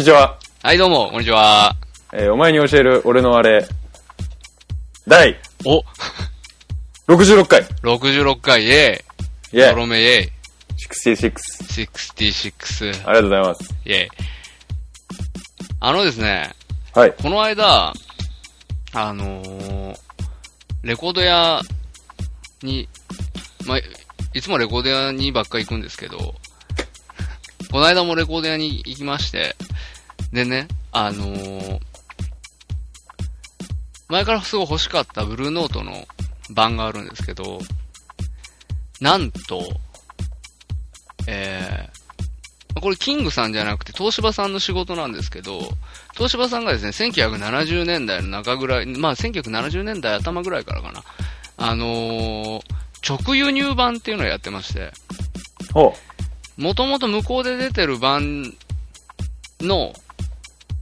にちは。はい、どうも、こんにちは。えーお前に教える俺のあれ、第お、66回。66回、イェイ。イェイドロメイェイ。66。66。ありがとうございます。イェイ。あのですね、はい。この間、あのー、レコード屋に、まあ、いつもレコード屋にばっか行くんですけど、この間もレコード屋に行きまして、でね、あのー、前からすごい欲しかったブルーノートの版があるんですけど、なんと、えー、これキングさんじゃなくて東芝さんの仕事なんですけど、東芝さんがですね、1970年代の中ぐらい、まあ1970年代頭ぐらいからかな、あのー、直輸入版っていうのをやってまして、もともと向こうで出てる版の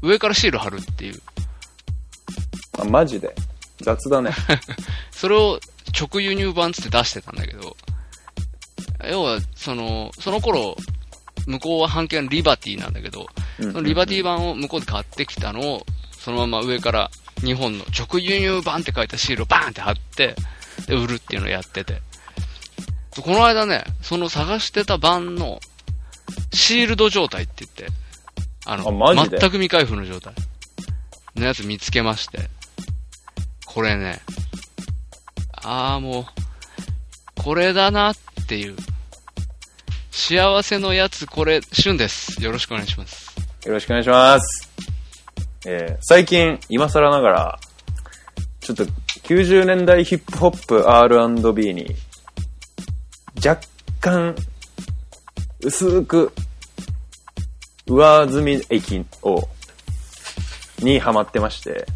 上からシール貼るっていう、う。あ、マジで？雑だね。それを直輸入版つって出してたんだけど、要は、その、その頃、向こうは半径のリバティなんだけど、うんそのリバティ版を向こうで買ってきたのを、そのまま上から日本の直輸入版って書いたシールをバーンって貼って、で、売るっていうのをやってて。この間ね、その探してた版のシールド状態って言って、あの、あマジで？全く未開封の状態のやつ見つけまして。これね、ああ、もう、これだなっていう。幸せのやつ、これ、旬です。よろしくお願いします。よろしくお願いします。えー最近、今更ながら、ちょっと90年代ヒップホップ R&B に、若干、薄く、上積み駅を、にハマってまして、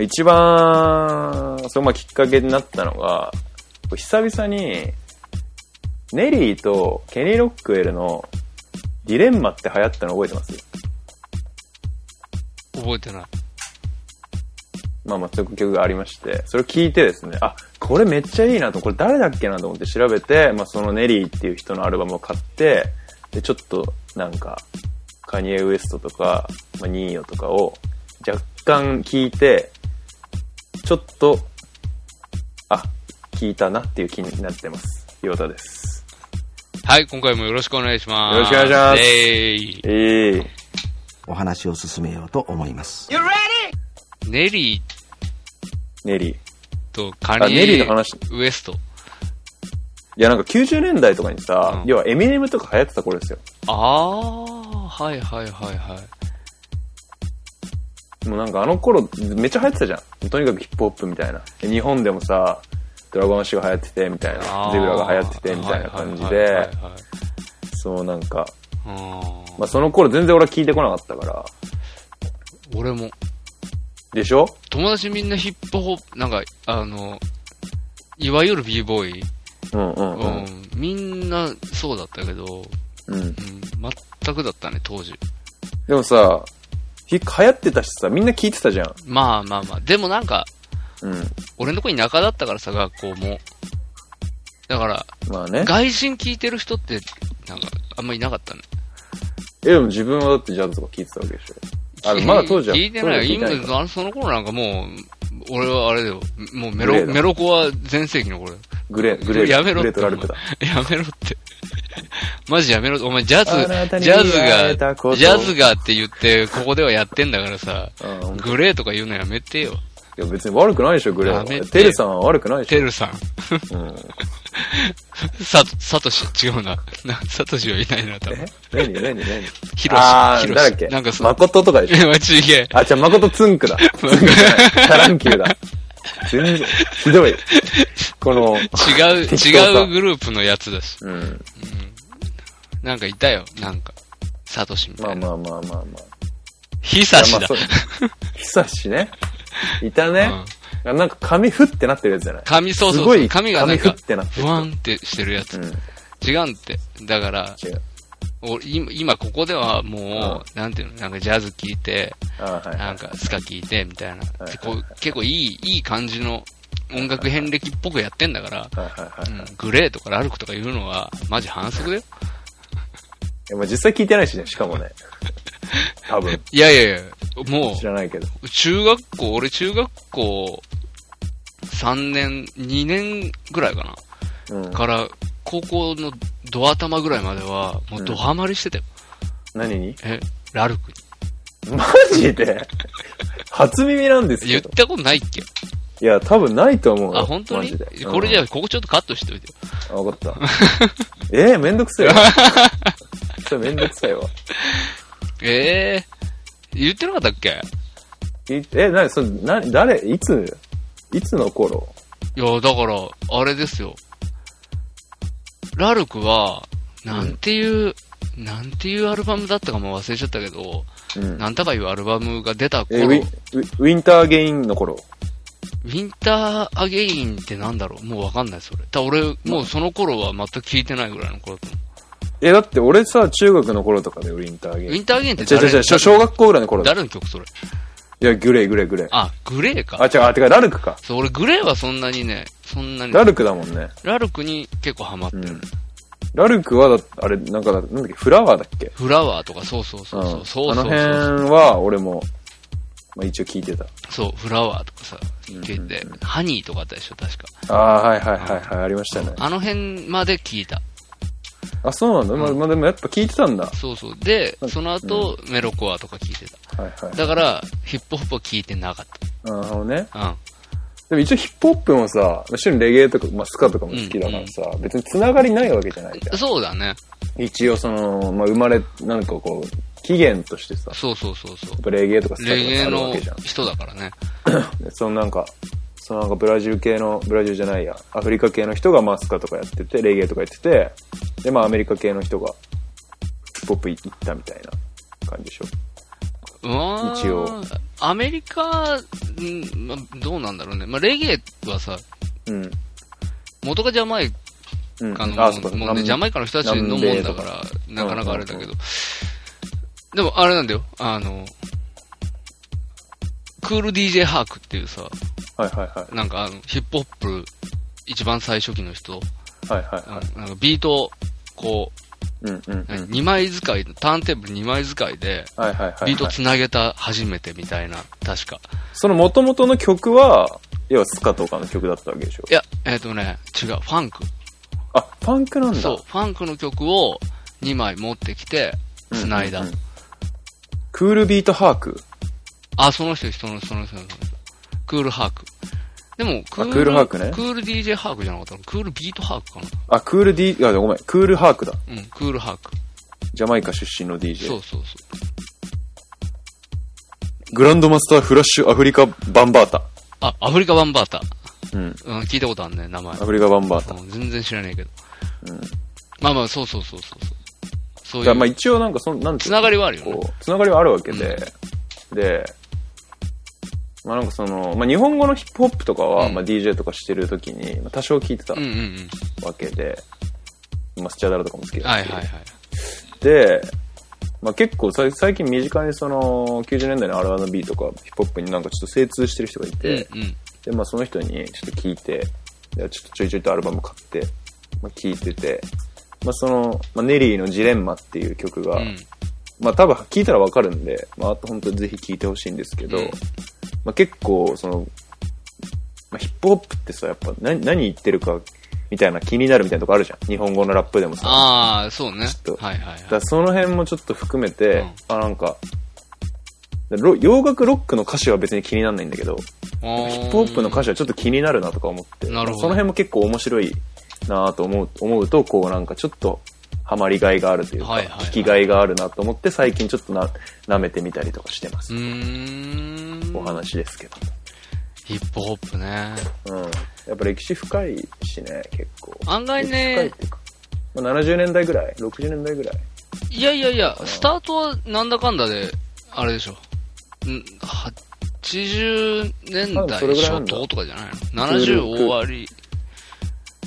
一番、そのまあきっかけになったのが、久々に、ネリーとケニー・ロックウェルのディレンマって流行ったの覚えてます？覚えてない。まあまあ、そういう曲がありまして、それを聞いてですね、あ、これめっちゃいいなと、これ誰だっけなと思って調べて、まあそのネリーっていう人のアルバムを買って、で、ちょっとなんか、カニエ・ウエストとか、まあ、ニーヨとかを若干聞いて、ちょっと、あ、聞いたなっていう気になってます。ヨタです。はい、今回もよろしくお願いします。よろしくお願いしますえいええお話を進めようと思います。ネリーネリー。とカあ、ニネリーのエ話。ウエスト。いやなんか90年代とかにさ、うん要はエミネムとか流行ってた頃ですよ。ああ、はいはいはいはい。もうなんかあの頃めっちゃ流行ってたじゃん。とにかくヒップホップみたいな。で日本でもさ、ドラゴンアッシュが流行っててみたいな。ゼブラが流行っててみたいな感じではいはいはい、はいそうなんか、あーまあその頃全然俺は聞いてこなかったから。俺も、でしょ？友達みんなヒップホップ、なんか、あの、いわゆる b ボーイ、うんうんううん。ん、みんなそうだったけど、うん。うん、全くだったね、当時。でもさ、ひ流行ってたしさ、みんな聞いてたじゃん。まあまあまあ、でもなんか、うん。俺のとこに田舎だったからさ、学校も。だから、まあね。外人聞いてる人って、なんか、あんまいなかったね。え、でも自分はだってジャズとか聞いてたわけでしょ。あ、まだ当時は。聞いてないよ。その頃なんかもう、俺はあれだよ。もうメロ、メロコは全盛期の頃だよグレー、グレー、やめろって。やめろって。マジやめろ。お前ジャズ、にジャズが、ジャズがって言って、ここではやってんだからさ、グレーとか言うのやめてよ。や別に悪くないでしょ、グレー。テルさんは悪くないでしょ。テルさん。うん。さ、サトシ、違うな。な、サトシはいないな、多分。何？何？何？ヒロシ、あー、ヒロシ。誰だっけ？なんかさ、誠とかでしょ？え、待ちいけ。あ、じゃあ誠ツンクだ。ツンクじゃなランキューだ。全然、ひどい。この、違う、適当さ違うグループのやつだし。うん。なんかいたよ、なんか。サトシみたいな。まあまあまあまあまあ。ヒサシだ。いやまあそう久しね。いたね。なんか髪ふってなってるやつじゃない？髪、そうそうそう。すごい髪がなんか髪ふっ、てなってる。不安ってしてるやつ。うん。違うんって。だから。俺今、今ここではもう、なんていうの、なんかジャズ聴いて。なんかスカ聴いて、みたいな。結構いい、いい感じの、音楽遍歴っぽくやってんだから、グレーとかラルクとか言うのは、マジ反則だよ。や、まあ実際聞いてないしね、しかもね。多分、いやいやいや、も知らないけど。う、中学校、俺中学校3年、2年ぐらいかうんな。。から、高校のド頭ぐらいまでは、もうドハマりしてたよ。何に？え、ラルクに。マジで？初耳なんですけど。言ったことないっけ？いや、多分ないと思うよ。あ、本当に？これじゃあ、ここちょっとカットしておいてよ。あわかった。えー、めんどくせえわ。それめんどくさいわ。ええ言ってなかったっけ？いえ、なに、それ、な、誰、いつ、いつの頃？いや、だから、あれですよ。ラルクは、なんていう、なんていうアルバムだったかも忘れちゃったけど、うん。なんとかいうアルバムが出た頃、え、ウィウウィンターゲインの頃？ィンターアゲインってなんだろう？もうわかんない、それ。だ俺、もうその頃は全く聞いてないぐらいの頃だと思え、だって俺さ、中学の頃とかでウィンターゲイう。ン。ウィンターアゲインって違う違う違う、誰？小小学校ぐらいの頃だ。誰の曲それ？いや、グレー、グレー、グレー。あ、グレーか。あ、違う、あ、てか、ラルクか。そう、俺グレーはそんなにね、そんなに、ラルクだもんね。ラルクに結構ハマってる。うん。ラルクはだ、あれ、なんかだ、なんだっけ、フラワーだっけ？フラワーとか、そうそうそうそう。あの辺は、俺も、まあ一応聞いてた。そう、フラワーとかさ、聞いて、ハニーとかあったでしょ、確か。ああ、はいはいはいはい、ありましたね。あの辺まで聞いた。あ、そうなんだ。まあ、まあ、でもやっぱ聞いてたんだ。そうそう。で、その後、メロコアとか聞いてた。はいはい。だから、ヒップホップは聞いてなかっなるほどね。た。うん。でも一応ヒップホップもさ、一緒にレゲエとか、まあ、スカとかも好きだからさ、別に繋がりないわけじゃないじゃん。そうだね。一応その、まあ、生まれ、なんかこう、起源としてさ、やそうそうそうそうレゲエとかスカとかレゲエあるわのけじゃん。人だからね。でそのなんか、そのなんかブラジル系の、ブラジルじゃないや、アフリカ系の人がマスカとかやってて、レゲエとかやってて、で、まあアメリカ系の人がヒップホップ行ったみたいな感じでしょ。一応。アメリカ、んまあ、どうなんだろうね。まあ、レゲエはさ、うん。元がジャマイうん。カの、あ、そうか。もうジャマイカの人たちのもんだから、なかなかあれだけど。でも、あれなんだよ。あの、クール DJ ハークっていうさ、はいはいはい。なんかあの、ヒップホップ、一番最初期の人、はいはいはい。なんかビート、こうんうんう、うん。2枚使い、ターンテーブル2枚使いで、はいはいはい。ビートつなげた初めてみたいな、確か。その元々の曲は、要はスカとかの曲だったわけでしょ？いや、えっ、とね、違う、ファンク。あ、ファンクなんだ。そう、ファンクの曲を2枚持ってきて、うんつないだ。うんうんクールビートハークあ、その人、その人、その人、その人。クールハーク。でも、ククールハークねクール DJ ハークじゃなかったのクールビートハークかな？あ、クール D、あ、ごめん、クールハークだ。うん、クールハーク。ジャマイカ出身の DJ。そうそうそう。グランドマスターフラッシュアフリカバンバータ。あ、アフリカバンバータ。うん。うん、聞いたことあるね、名前。アフリカバンバータ。うん全然知らないけど。うん。まあまあ、そうそうそうそうそう。そういじゃあまあう、一応なんかその、なんつながりはあるよね。つながりはあるわけで、で、まあなんかその、まあ日本語のヒップホップとかは、うんまあ DJ とかしてる時に、まあ多少聞いてた。わけで、まあスチャダラとかも好きだし、はいはいはい。で、まあ結構さ最近身近にその90年代の R&B とかヒップホップになんかちょっと精通してる人がいて、うんうん。で、まあその人にちょっと聞いて、でちょっとちょいちょいとアルバム買って、まあ聞いてて、まあその、まあネリーのジレンマっていう曲が、うん。まあ多分聞いたらわかるんで、まああと本当にぜひ聞いてほしいんですけど、うんまあ結構その、まあ、ヒップホップってさ、やっぱ何何言ってるかみたいな気になるみたいなとこあるじゃん。日本語のラップでもさ。ああ、そうねちょっ。とはいはいはいだその辺もちょっと含めて、うんあ、なんか、ロ洋楽ロックの歌詞は別に気にならないんだけど、ヒッヒップホップの歌詞はちょっと気になるなとか思って、なるほどその辺も結構面白いなと思う思うと、こうなんかちょっとハマりがいがあるというか、はいはいはい聞きがいがあるなと思って最近ちょっとな舐めてみたりとかしてます。お話ですけど。ヒップホップね。うん。やっぱ歴史深いしね、結構。案外歴史深いっねて、まあ、70年代ぐらい ?60 年代ぐらい？いやいやいや、スタートはなんだかんだで、あれでしょ。ん80年代初頭とかじゃないの？クール ?70 終わり。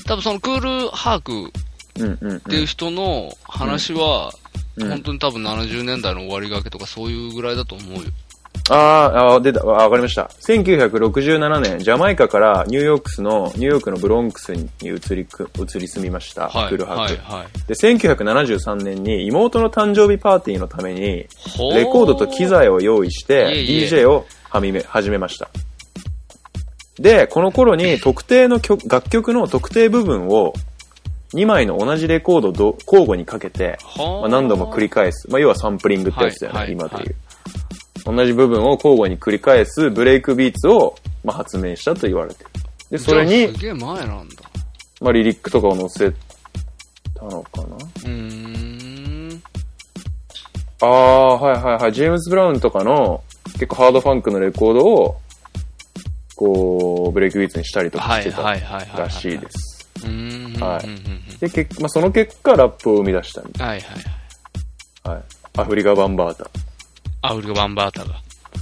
多分そのクールハーク。っていう人の話は、うん本当に多分70年代の終わりがけとかそういうぐらいだと思うよ。あーあー、出た。あわかりました。1967年、ジャマイカからニューヨークスの、ニューヨークのブロンクスに移りく、移り住みました。はい。クルハク。はい。はい。で、1973年に妹の誕生日パーティーのために、レコードと機材を用意して、DJ をはみめ始めました。で、この頃に特定の曲楽曲の特定部分を2枚の同じレコードをど交互にかけて、はまあ、何度も繰り返す。まあ、要はサンプリングってやつだよね、はいはい今でいう。同じ部分を交互に繰り返すブレイクビーツを、まあ、発明したと言われてる。で、それにじゃあす、げえ前なんだ。まあ、リリックとかを載せたのかなうーん。ああ、はいはいはい。ジェームズ・ブラウンとかの結構ハードファンクのレコードを、こう、ブレイクビーツにしたりとかしてたらしいです。はい。で、結まあ、その結果、ラップを生み出したみたはいはいはい。い。はい。アフリカ・バンバータ。アフリカバンバータが。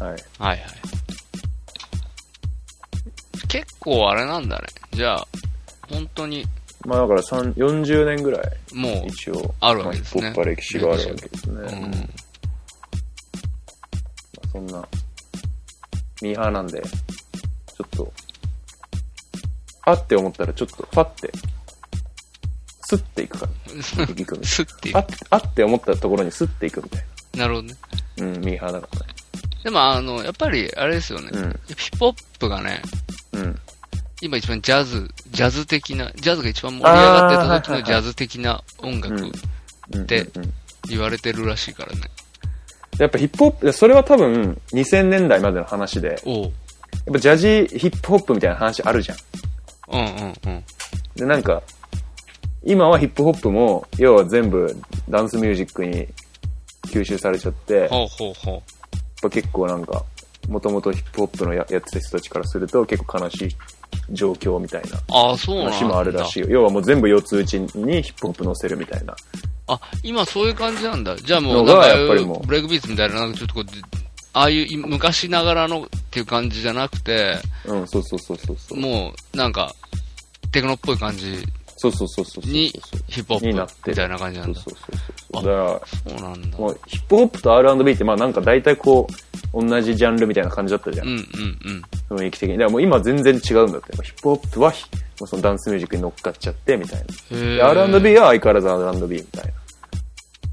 はい。はいはい。結構あれなん。だね。じゃあ、本当に、まあだから3 40年ぐらい、もう、一応、あるわけですねまあヒップホップは歴史があるわけですね。ううん。まん。あ、そん。な、ミーハーなん。で、ちょっと、あって思ったらちょっと、ファって、スッていくから。いくみたいスッていうあ。あって思ったところにスッていくみたいなるほどね。な。うん、ミーハーだからね。でもあの、やっぱり、あれですよね。うんヒップホップがね、うん。今一番ジャズ、ジャズ的な、ジャズが一番盛り上がってた時のジャズ的な音楽うんでうんうん言われてるらしいからね。やっぱヒップホップ、それは多分2000年代までの話で、やっ。ぱジャジーヒップホップみたいな話あるじゃん。うんうんうん。で、なんか、今はヒップホップも、要は全部ダンスミュージックに吸収されちゃって、やっほうほうほぱ結構なんか、もともとヒップホップのややってた人たちからすると結構悲しい状況みたいな。話もあるらしいよ。要はもう全部四つ打ちにヒップホップ乗せるみたいな。あ、今そういう感じなんだ。じゃあもう、なんかブレイクビーツみたいな、なんかちょっとこう、ああいうい昔ながらのっていう感じじゃなくて、うん、そうそうそうそうそう。もう、なんか、テクノっぽい感じそうそうそうそう。にヒップホになってるップみたいな感じなんだ。そうそうそうそう。だから、そうなんだ。もうヒップホップと R&B ってまあなんか大体こう、同じジャンルみたいな感じだったじゃん。うんうんうん。雰囲気的に。だからもう今全然違うんだって。ヒップホップはひもうそのダンスミュージックに乗っかっちゃってみたいな。R&B は相変わらず R&B みたい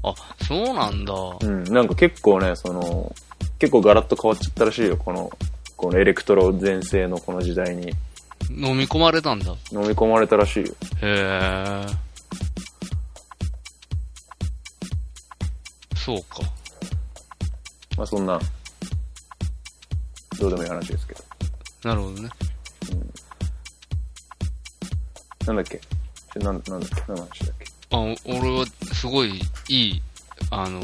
あ、そうなんだ。な。うん。なんか結構ね、その、結構ガラッと変わっちゃったらしいよ。この、このエレクトロ全盛のこの時代に飲み込まれたんだ。飲み込まれたらしいよ。へえ。そうか。まあそんな、どうでもいい話ですけど。なるほどね。なんだっけ？なんなんだっけ？何の話だっけ？あ、お俺はすごいいい、あの、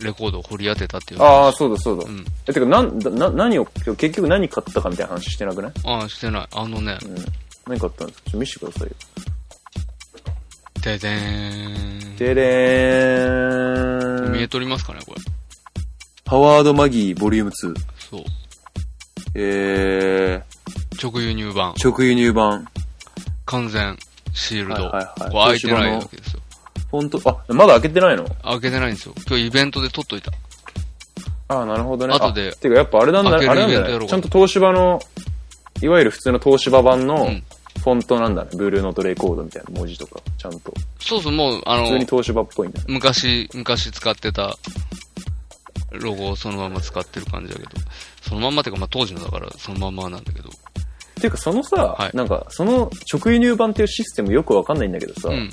レコードを掘り当てたっていう。ああ、そうだそうだ。うん。え、てか、なん、だな、何を、結局何買ったかみたいな話してなくない？ああ、してない。あのね、うん。何買ったんですか？ちょっと見せてくださいよ。ででーん。でれーん。見えとりますかね、これ。パワードマギーボリューム2。そう。え直輸入版。ー、直輸入版。完全シールド。はいはいはいこう開いてないわけですよ。フォント、あ、まだ開けてないの？開けてないんですよ。今日イベントで撮っといた。ああ、なるほどね。後であてか、やっぱあれなんだ、あれなんだね。ちゃんと東芝の、いわゆる普通の東芝版のうんフォントなんだね。ブルーノートレコードみたいな文字とか、ちゃんと。そうそう、もう、あの普通に、東芝っぽいんだね。昔、昔使ってたロゴをそのまま使ってる感じだけど、そのまんまっていうか、まあ当時のだからそのまんまなんだけど、ていうか、そのさ、はいなんか、その直輸入版っていうシステムよくわかんないんだけどさ、うん。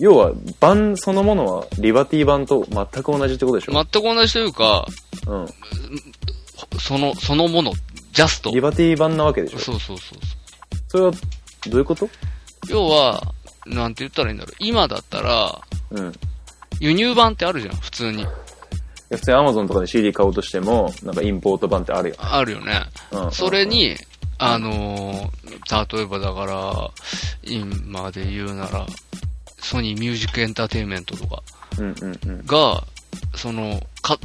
要は、版そのものはリバティ版と全く同じってことでしょ、全く同じというか、うん。その、そのもの、ジャスト。リバティ版なわけでしょ？そうそうそうそう。それは、どういうこと？要は、なんて言ったらいいんだろう。今だったら、うん。い輸入版ってあるじゃん、普通に。や普通に Amazon とかで CD 買おうとしても、なんかインポート版ってあるよ。あるよね。うんそれに、あのー例えばだから、今で言うなら、ソニーミュージックエンターテインメントとか。が、その、か、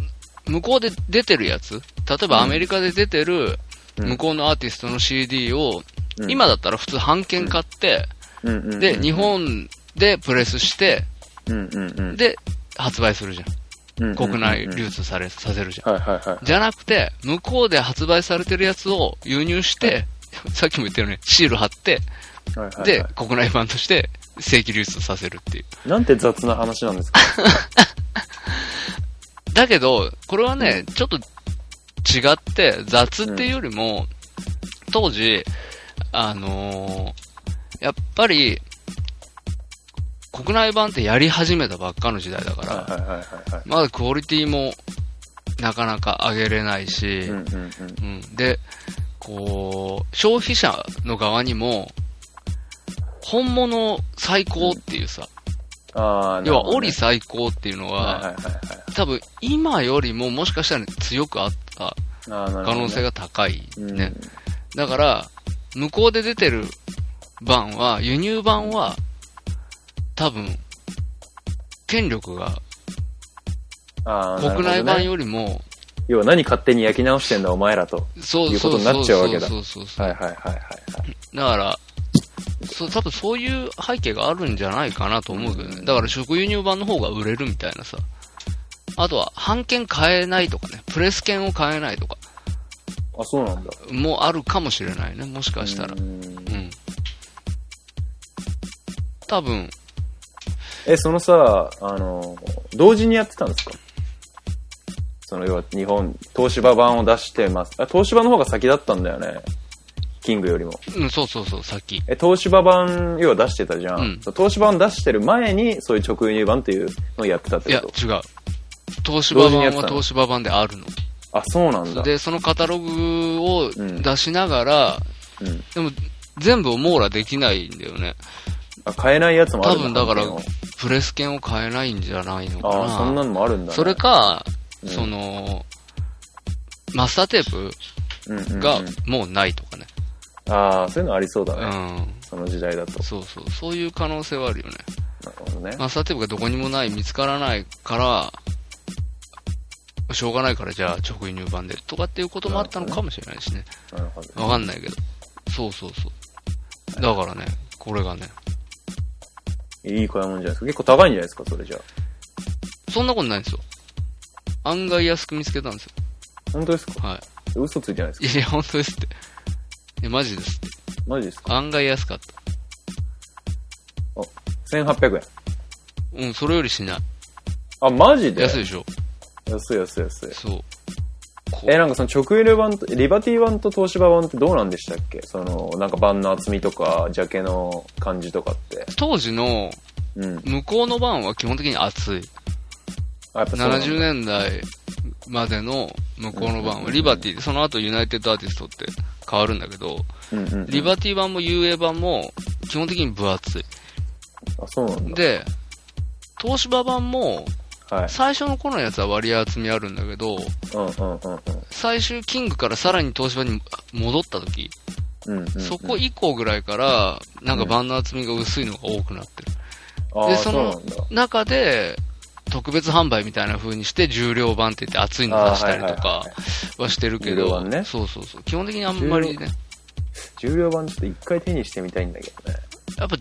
向こうで出てるやつ？例えばアメリカで出てる、うん。向こうのアーティストの CD を、うん。今だったら普通半券買って、で、日、本でプレスして。で、発売するじゃん。うん国内流通され、させるじゃん。じゃなくて、向こうで発売されてるやつを輸入して、さっきも言ったようにシール貼って、はいはいはいで、国内版として正規流通させるっていう。なんて雑な話なんですか？だけど、これはね、ちょっと違って、雑っていうよりも、当時、あのーやっぱり、国内版ってやり始めたばっかの時代だから。まだクオリティもなかなか上げれないし、うんうんうん。うん。で、こう、消費者の側にも、本物最高っていうさ、要は、オ折リ最高っていうのは。多分今よりももしかしたら強くあった可能性が高いうんね。だから、向こうで出てる版は、輸入版は、多分、権力が国内版よりも、要は何勝手に焼き直してんだお前らと。そういうことになっちゃうわけだそうそうそう。はいはいはいはいはい。だから、そう、多分そういう背景があるんじゃないかなと思うけどね。だから食輸入版の方が売れるみたいなさ。あとは、版権変えないとかね。プレス権を変えないとか。あ、そうなんだ。もあるかもしれないね。もしかしたらう。んうん。多分、え、そのさ、あの、同時にやってたんですか？その要は日本、東芝版を出してます。あ、東芝の方が先だったんだよね。キングよりも。うん、そうそうそう、さっき。え、東芝版、要は出してたじゃん。うん東芝版出してる前に、そういう直輸入版っていうのをやってたっいや、てこと？違う。東芝版は東芝版であるの。あ、そうなんだ。で、そのカタログをうん出しながら、うん。でも、全部を網羅できないんだよね。あ、買えないやつもあ多るん分だからプレス券を変えないんじゃないのかな。あそんなのもあるんだね。それか、うんその、マスターテープうんうんうん、がもうないとかね。ああ、そういうのありそうだうね。ん。その時代だと。そうそう。そういう可能性はあるよね。なるほどね。マスターテープがどこにもない、見つからないから、しょうがないからじゃあ直輸入版でとかっていうこともあったのかもしれないしね。なるほど。わかんないけど。そうそうそう。だからね、これがね、いい買い物じゃないですか。結構高いんじゃないですか、それじゃあ。そんなことないんですよ。案外安く見つけたんですよ。本当ですか？は嘘ついてないですい。かいや本当ですって。いや、マジですって。マジですか？案外安かった。?1800 円。うん、それよりしない。あ、マジで？安いでしょ。安い安い安い。そう。こうえ、なんかその直輸入版と、リバティ版と東芝版ってどうなんでしたっけ？その、なんか版の厚みとか、ジャケの感じとかって。当時のうん。向こうの版は基本的に厚い。70年代までの向こうの版はリバティで、その後ユナイテッドアーティストって変わるんだけど、うんうんうん。リバティ版も UA 版も基本的に分厚い。あ、そうなんだ。で、東芝版もはい。最初の頃のやつは割合厚みあるんだけど、最終キングからさらに東芝に戻った時、うん。うんうんうん。そこ以降ぐらいから、なんか版の厚みが薄いのが多くなってる。で、その。中で、特別販売みたいな風にして、重量版って言って厚いの出したりとかはいはしてるけど、重量版ねそうそうそう。基本的にあんまりね、重量版ちょっと一回手にしてみたいんだけどね。やっぱ、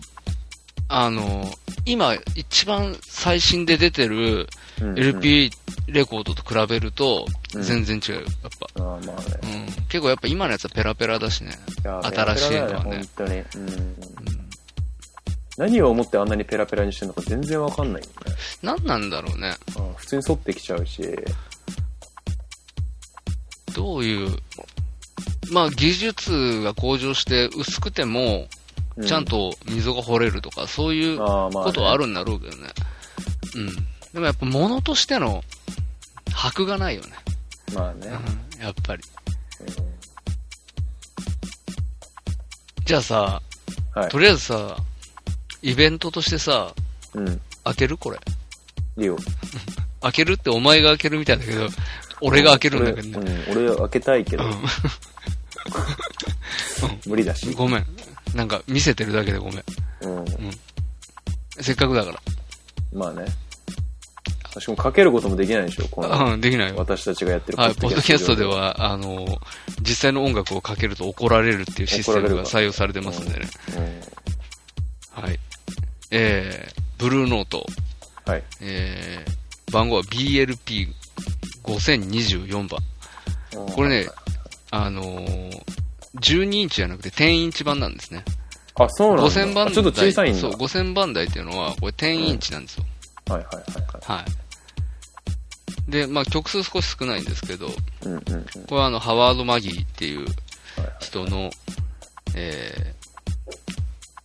あの、今一番最新で出てるうんうん LP レコードと比べると、うん全然違うよ、やっぱ。ああ、まあね。うん。結構やっぱ今のやつはペラペラだしね。新しいのはね本当に。うん。何を思ってあんなにペラペラにしてるのか全然わかんないよね。何なんだろうね。うん普通に反ってきちゃうし。どういう、まあ技術が向上して薄くても、うちゃん。と溝が掘れるとか、そういうああ、まあ、ことはあるんだろうけどね。うん。でもやっぱ物としての箔がないよね。まあね。うん。やっぱり。じゃあさ、はいと。りあえずさ、イベントとしてさ、うん。開ける？これ。いいよ。開けるってお前が開けるみたいだけど、俺が開けるんだけどね。俺うん、俺開けたいけど、無理だしうん。。ごめん。なんか見せてるだけでごめん。うん。せっかくだから。まあね。しかもかけることもできないでしょ、この、うん、できないよ。私たちがやってるはい、ポッドキャストで上は、あの、実際の音楽をかけると怒られるっていうシステムが採用されてますんでね。うん。はい。えー、ブルーノート、はい。えー、番号は BLP5024 番。これね、あのー、12インチじゃなくて10インチ版なんですね。あ、そうなんだ。5000番台。あちょっと小さいんだ。そう、5000番台っていうのは、これ10インチなんですよ。はいはいはいははい。で、まあ曲数少し少ないんですけど、い。うんうんうん。これはあの、ハワード・マギーっていう人の、えー、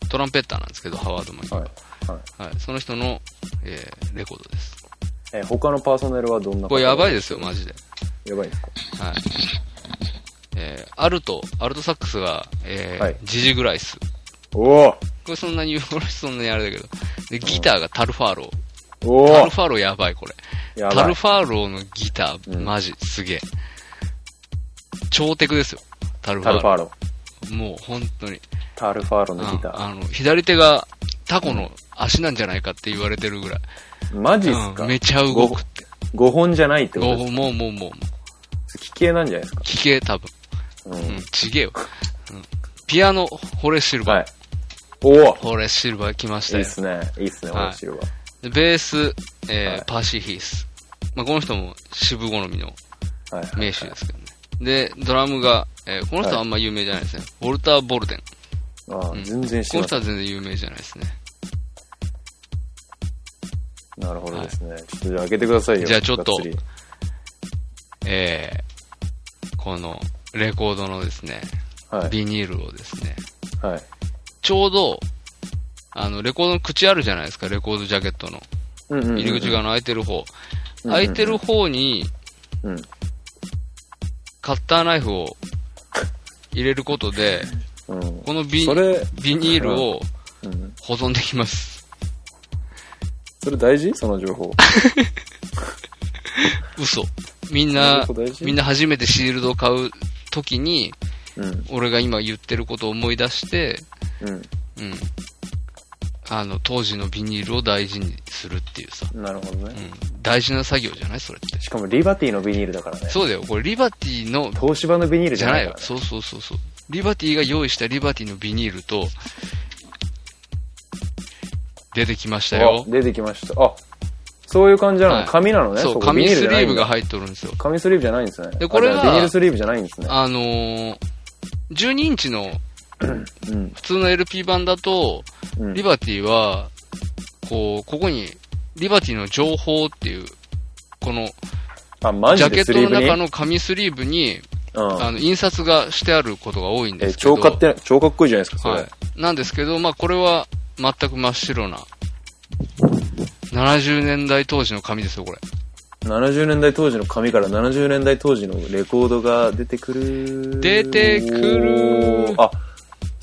トランペッターなんですけど、ハワード・マギーは。はい。はい。はい。その人の、えー、レコードです。え、他のパーソネルはどんなこれやばいでですよ、マジで。やばいんですか？はい。えー、アルト、アルトサックスが、えー、はいジジグライス。おおこれそんなに、俺そんなにあれだけど。で、ギターがタルファーロー。おおタルファーローやばい、これ。タルファーローのギター、うんマジ、すげえ。超テクですよ。タルファーロタルファーロ。ー。もう、本当に。タルファーロのギタああの、左手がタコの足なんじゃないかって言われてるぐらい。ー。マジっすか？うん、めちゃ動くって。5本じゃないってことですもう、もう、もう、もう、奇形なんじゃないですか？聞け、多分。ううんん、ちげえよ。うん。ピアノ、ホレスシルバー。はい。おおホレスシルバー来ましたよいいっ。すね。いいっすね、はいオレシルは。でベース、えーはいパーシー・ヒース。まあ、この人も渋好みのはい。名手ですけどね。で、ドラムが、えーこの人はあんま有名じゃないですね。ウォルター・ボルデン。ああうん全然知らない。この人は全然有名じゃないですね。なるほどですね。ちょっとじゃあ開けてくださいよ。じゃあちょっとがつりえー、このレコードのですね、はい。ビニールをですね、はい。ちょうど、あの、レコードの口あるじゃないですか、レコードジャケットの。入り口側の開いてる方。開いてる方に、うん。カッターナイフを入れることで、うん。このビビニールをうん。保存できます。それ大事？その情報。嘘。みんそなみんな初めてシールドを買う時に、うん。俺が今言ってることを思い出して、うん。うん。あの、当時のビニールを大事にするっていうさ。なるほどね。うん。大事な作業じゃない？それって。しかもリバティのビニールだからね。そうだよ。これリバティの、東芝のビニールじじゃないいよ。ね。そうそうそうそう。リバティが用意したリバティのビニールと、出てきましたよあ。出てきました。あ、そういう感じなの、はい紙なのね？そう、こ紙スリーブがい。入っとるんですよ。紙スリーブじゃないんですね。でこれがあじゃあビニールスリーブじゃないんですね。あのー、12インチのうん。普通の LP 版だと、うん。リバティは、こう、ここに、リバティの情報っていう、この、ジジャケットの中の紙スリーブに、うん。あの、印刷がしてあることが多いんでえ、すけど。超かって、超かっこいいじゃないですか。はい。なんですけど、まあ、これは全く真っ白な、70年代当時の紙ですよ、これ。70年代当時の紙から70年代当時のレコードが出てくる。出てくるあ、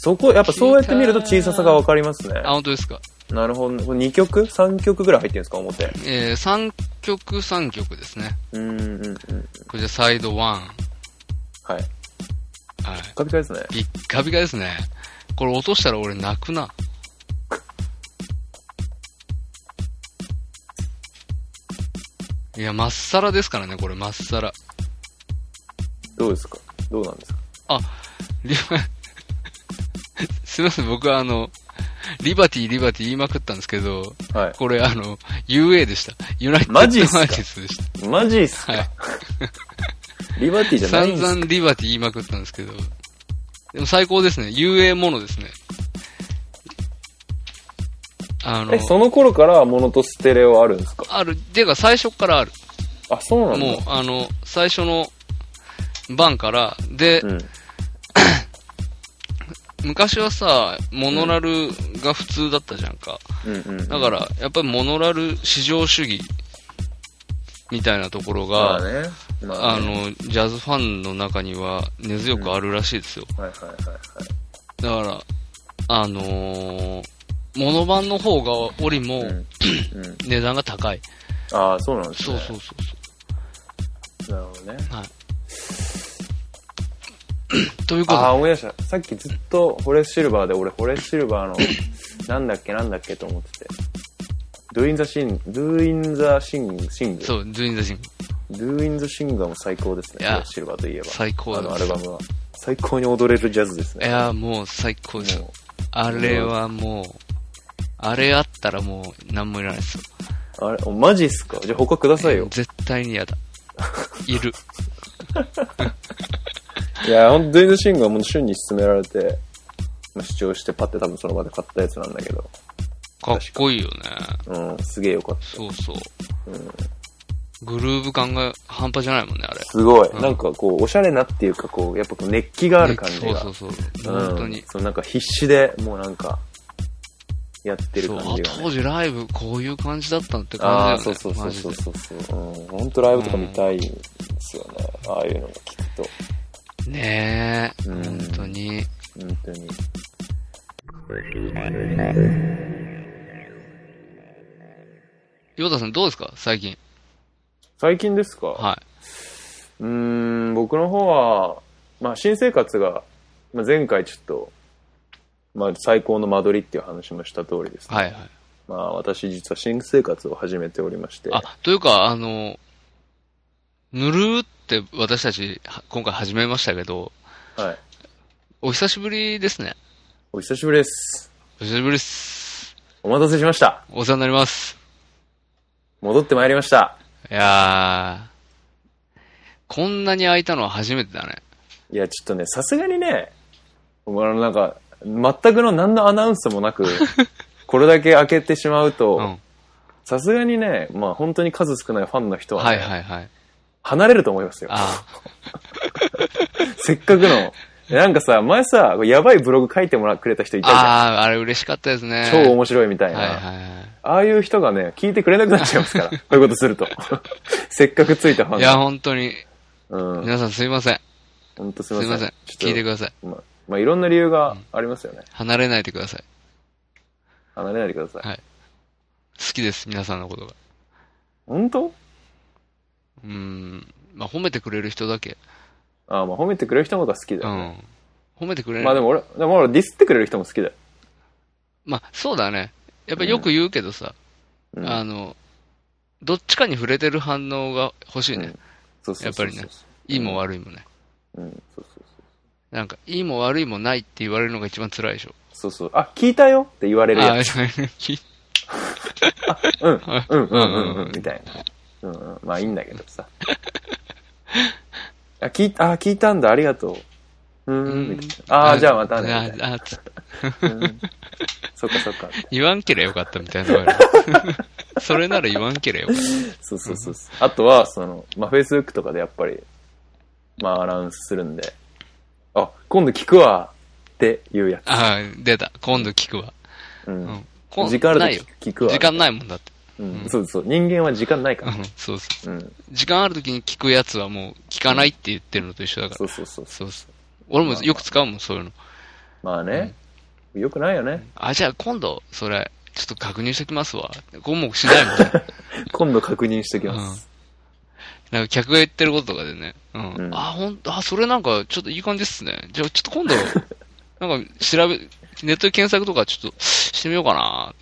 そこ、やっぱそうやって見ると小ささがわかりますね。あ、本当ですか？なるほどね。これ2曲 ?3 曲ぐらい入ってるんですか、表？えー、3曲3曲ですね。うんうんうん。これじゃサイド1。はい。はい。ピカピカですね。ピッカピカですね。これ落としたら俺泣くな。いや、まっさらですからね、これ、まっさら。どうですか？どうなんですか？あ、すいません、僕はあの、リバティ、リバティ言いまくったんですけど、はい。これあの、UA でした。ユナイテッドママジっでした。マジっすか、はい。リバティじゃないんですか？散々リバティ言いまくったんですけど、でも最高ですね。UA ものですね。あのえ、、その頃からモノとステレオあるんですか？ある、ていうか最初からある。あ、そうなんだ。もう、あの、最初の版から、で、うん。昔はさ、モノラルが普通だったじゃんか。うんうんうん。だから、やっぱりモノラル至上主義みたいなところが、まあね。まあね、あの、ジャズファンの中には根強くあるらしいですよ。はいはいはいはい。だから、あのー、モノ版の方が、おりもうん。うん。値段が高い。ああ、そうなんですね。そうそうそうそなるほどね。う。はい。ということ？ああ、で、思い出した。さっきずっとフォレスシルバーで、俺フォレスシルバーの、なんだっけなんだっけと思ってて。Do in the Sing, Do in the Sing, Sing. そう、ドゥインザシング。Do in the Sing はもう最高ですね。いやフォレスシルバーといえば。最高あのア。ルバムは。最高に踊れるジャズですね。いや、もう最高です。あれはもう、あれあったらもう何もいらないですよ。うあれ、おマジっすか？じゃあ他くださいよ。絶対に嫌だ。いる。いや、ほんと、デイズシングはもう旬に勧められて、まあ、視聴してパッて多分その場で買ったやつなんだけど、かっこいいよね。うん、すげえよかった。そうそう。グルーヴ感が半端じゃないもんね、あれ。すごい。うんなんかこう、おしゃれなっていうか、こう、やっぱこう熱気がある感じが。そうそうそう。うん本当に。そう、なんか必死で、もうなんか、やってるそう、あ感じが、ね。当時ライブこういう感じだったってああ、感じだよね。そうそうそうマジでそうそうそう。うん。本当ライブとか見たいんですよね。ああいうのがきっと。ねえ、うん本当に。本当に。岩田さんどうですか？最近。最近ですか？はい。うーん、僕の方は、まあ、新生活が、まあ、前回ちょっと、まあ、最高の間取りっていう話もした通りですね。はいはい。まあ、私実は新生活を始めておりまして。あ、というか、あの、ぬるーって私たちは今回始めましたけど、はい。お久しぶりですね。お久しぶりです。お久しぶりです。お待たせしました。お世話になります。戻ってまいりました。いやー、こんなに空いたのは初めてだね。いや、ちょっとね、さすがにね、僕あの、なんか、全くの何のアナウンスもなく、これだけ開けてしまううん。とは、さすがにね、まあ本当に数少ないファンの人いは、ねはいはい。離れると思いますよ。あ せっかくの。なんかさ、前さ、やばいブログ書いてもらくれた人いーたじゃん。あー、あれ嬉しかったですね。超面白いみたいな。はいはいはい。ああいう人がね、聞いてくれなくなっちゃいますから。こういうことすると。せっかくついたファンいや、が。本当に、うん。皆さんすいません。ほんとすいません。すいません。聞いてください。まあ、まあ、いろんな理由がありますよね。離れないでください。離れないでください。はい好きです、皆さんのことが。本当？うーん。まあ、褒めてくれる人だけ。ああ、まあ褒めてくれる人のことは好きだよね。うん。褒めてくれる。まあでも俺、でも俺ディスってくれる人も好きだよ。まあ、そうだね。やっぱりよく言うけどさ、うんあの、どっちかに触れてる反応が欲しいね。やっぱりねいいも悪いもね。うん、そうそうなんか、いいも悪いもないって言われるのが一番辛いでしょ。そう。そうそう。あ、聞いたよって言われるあやつ。あ、聞いうん、うん、うん、うん、うん、みたいな。うん、うん、まあいいんだけどさ。あ、聞いあ、聞いたんだ、ありがとう。うーん、みたいな。ああ、じゃあまたね。ああつうんそっかそっか。言わんけりゃよかったみたいなのがある。それなら言わんけりゃよかっそうそうそうそう。あとは、その、まあ、Facebook とかでやっぱり、まあ、アナウンスするんで、あ、今度聞くわっていうやつ。た。ああ、出た。今度聞くわ。ううん時間ある。聞くわ。時間ないもんだって。うん。そうそう。人間は時間ないから。うん、そうそう。うん。時間ある時に聞くやつはもう聞かないって言ってるのと一緒だから。そうそうそう。そうそう。俺もよく使うもん、そういうの。まあね。よくないよね。あ、じゃあ今度、それ、ちょっと確認しときますわ。こうもうしないもんね。今度確認しておきうんます。。なんか客が言ってることとかでね。うん。うんあ、ほんと、あ、それなんかちょっといい感じっすね。じゃあちょっと今度、なんか調べ、ネットで検索とかちょっとしてみようかな。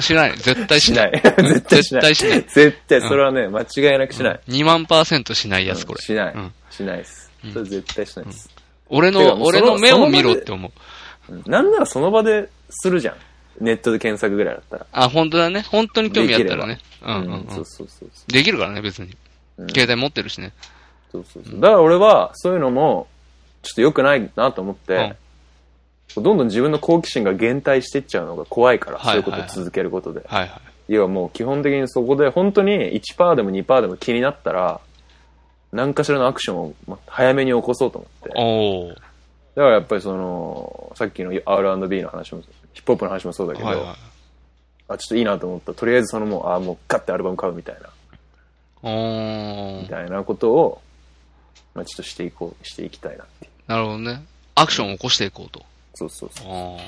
しない。絶対しな。しないい。絶対しない。絶対しない絶対、それはね、間違いなくしない。2万パーセントしないやつ、これ。うんしないうん。しないです。それ絶対しないです。俺の、俺の目を見ろって思う。うんなんならその場でするじゃん。ネットで検索ぐらいだったら。あ、本当だね。本当に興味あったらね。うんうんうんそう。そうそう。できるからね、別に。うん携帯持ってるしね。そうそうそう。だから俺は、そういうのも、ちょっと良くないなと思って、どんどん自分の好奇心が減退していっちゃうのが怖いから、はいはいそういうことを続けることで。はいはい。要はもう基本的にそこで本当に1%でも2%でも気になったら、何かしらのアクションをま早めに起こそうと思って。だか。らやっぱりその、さっきの R&B の話も、ヒップホップの話もそうだけど、はいはい。あ、ちょっといいなと思ったら、とりあえずそのもう、あ、もうガッてアルバム買うみたいな、おーみ。たいなことを、まあちょっとしていこう、していきたいなっていう。なるほどね。アクションを起こしていこうと。そうそうそ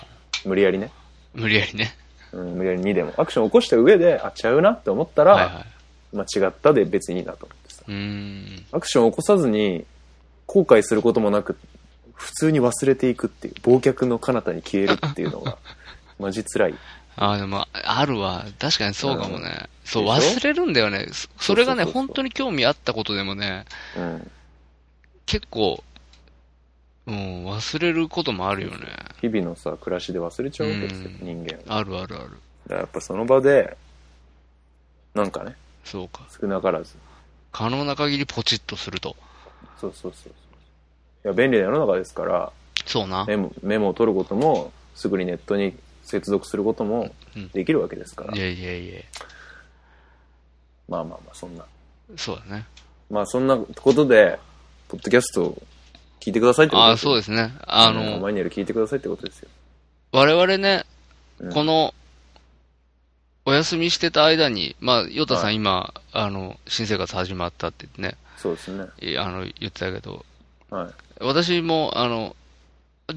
う。無理やりね。無理やりね。うん、無理やりにでも。アクションを起こした上で、あ、ちゃうなって思ったら、はいはい。まあ違ったで別にいいなと思ってさ。アクションを起こさずに、後悔することもなく、普通に忘れていくっていう、忘却の彼方に消えるっていうのが、マジ辛い。ああ、でも、あるわ。確かにそうかもね。そう、でしょ？忘れるんだよね。そそれがね、そうそうそうそう本当に興味あったことでもね、うん。結構、うん、忘れることもあるよね。日々のさ、暮らしで忘れちゃうわけですよ、うん人間あるあるある。らやっぱその場で、なんかね、そうか。少なからず。可能な限りポチッとすると。そうそうそう。いや、便利な世の中ですから、そうな。メモメモを取ることも、すぐにネットに接続することもうんできるわけですから。いやいやいや。まあまあまあ、そんな。そうだね。まあそんなことで、ポッドキャストを聞いてくださいってことああ。そうですね。あうんの、マニュアル聞いてくださいってことですよ。我々ね、うんこの、お休みしてた間に、まあ、ヨタさんはい今、あの、新生活始まったってね、そうですね。いあの、言ってたけど、はい。私も、あの、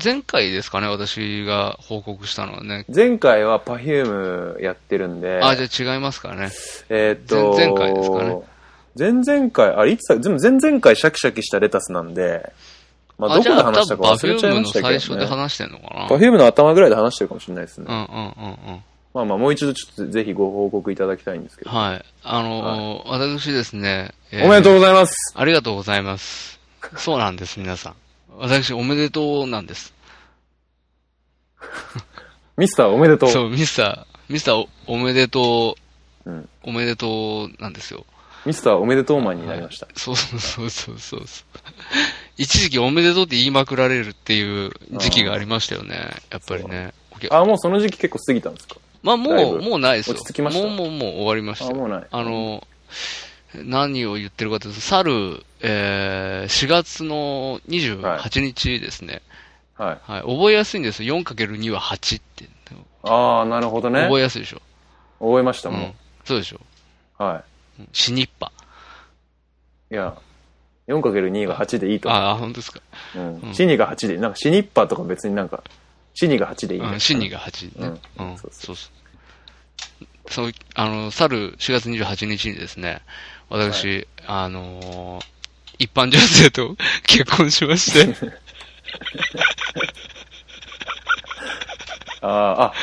前回ですかね、私が報告したのはね。前回は Perfume やってるんで、あ、じゃあ違いますかね。えーっと、前々回ですかね。前々回、あれいつだ、全部前々回シャキシャキしたレタスなんで、まあどこで話したか忘れちゃいましたけど、バね。フュームの最初で話してんのかな。Perfume の頭ぐらいで話してるかもしれないですね。うんうんうんうん。まあまあもう一度ちょっとぜひご報告いただきたいんですけど。はい。あのー私ですね、えーおめでとうございます。ありがとうございます。そうなんです、皆さん。私、おめでとうなんです。ミスターおめでとう。そう、ミスター、ミスターおおめでとう、うんおめでとうなんですよ。ミスターおめでとうマンになりました。そうそうそうそうそうそう。一時期おめでとうって言いまくられるっていう時期がありましたよね。やっぱりね。あ、もうその時期結構過ぎたんですか？まあもう、もうないですよ。落ち着きました？もうもうもう終わりましたあ、よ。もうない。あの、何を言ってるかというと、去る、えー、4月の28日ですね。はい。はい。覚えやすいんですよ。4×2 は8って。ああ、なるほどね。覚えやすいでしょ。覚えましたもんうん。。そうでしょ。はうん死にっぱ。い。いや、4×2 が8でいいと思う。ああ、本当ですか。うんうんシニが8で、なんかシニッパーとか別になんか、シニが8でいいね。うん、死にが8ね。うん。そうそうそう。そう、あの、去る4月28日にですね、私、あのー一般女性と 結婚しまして、ああ、あ、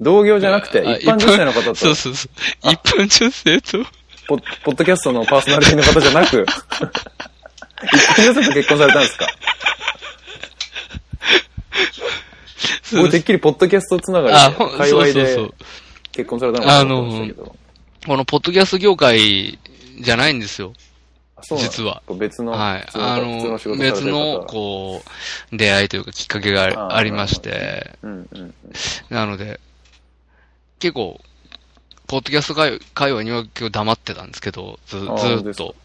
同業じゃなくて、あ一般女性の方と、そうそうそう。一般女性と、ポッポッドキャストのパーソナリティの方じゃなく、一般女性と結婚されたんですか？そう僕てっきりポッドキャストつながりで、界隈そうそうでそう。結婚されたのかなと思けど。このポッドキャスト業界じゃないんですよ。実は。別の、はい。あの別の、こう、出会いというかきっかけがありまして、なので、結構、ポッドキャスト界界隈には結構黙ってたんですけど、ずずっと。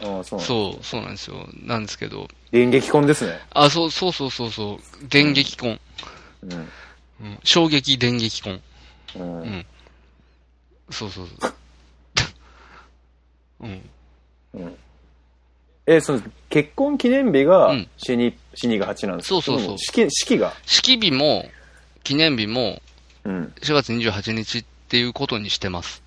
うん。ああ、そうそう、そうなんですよ。なんですけど、電撃婚ですね。あ、そう、そうそうそうそう、電撃婚。うん。うん、衝撃電撃婚。うんうんそうそうそう。うん。うんえ、その、結婚記念日がうん死に、死にが8なんですか？そうそうそう式、式が？式日も、記念日も、うん。4月28日っていうことにしてます。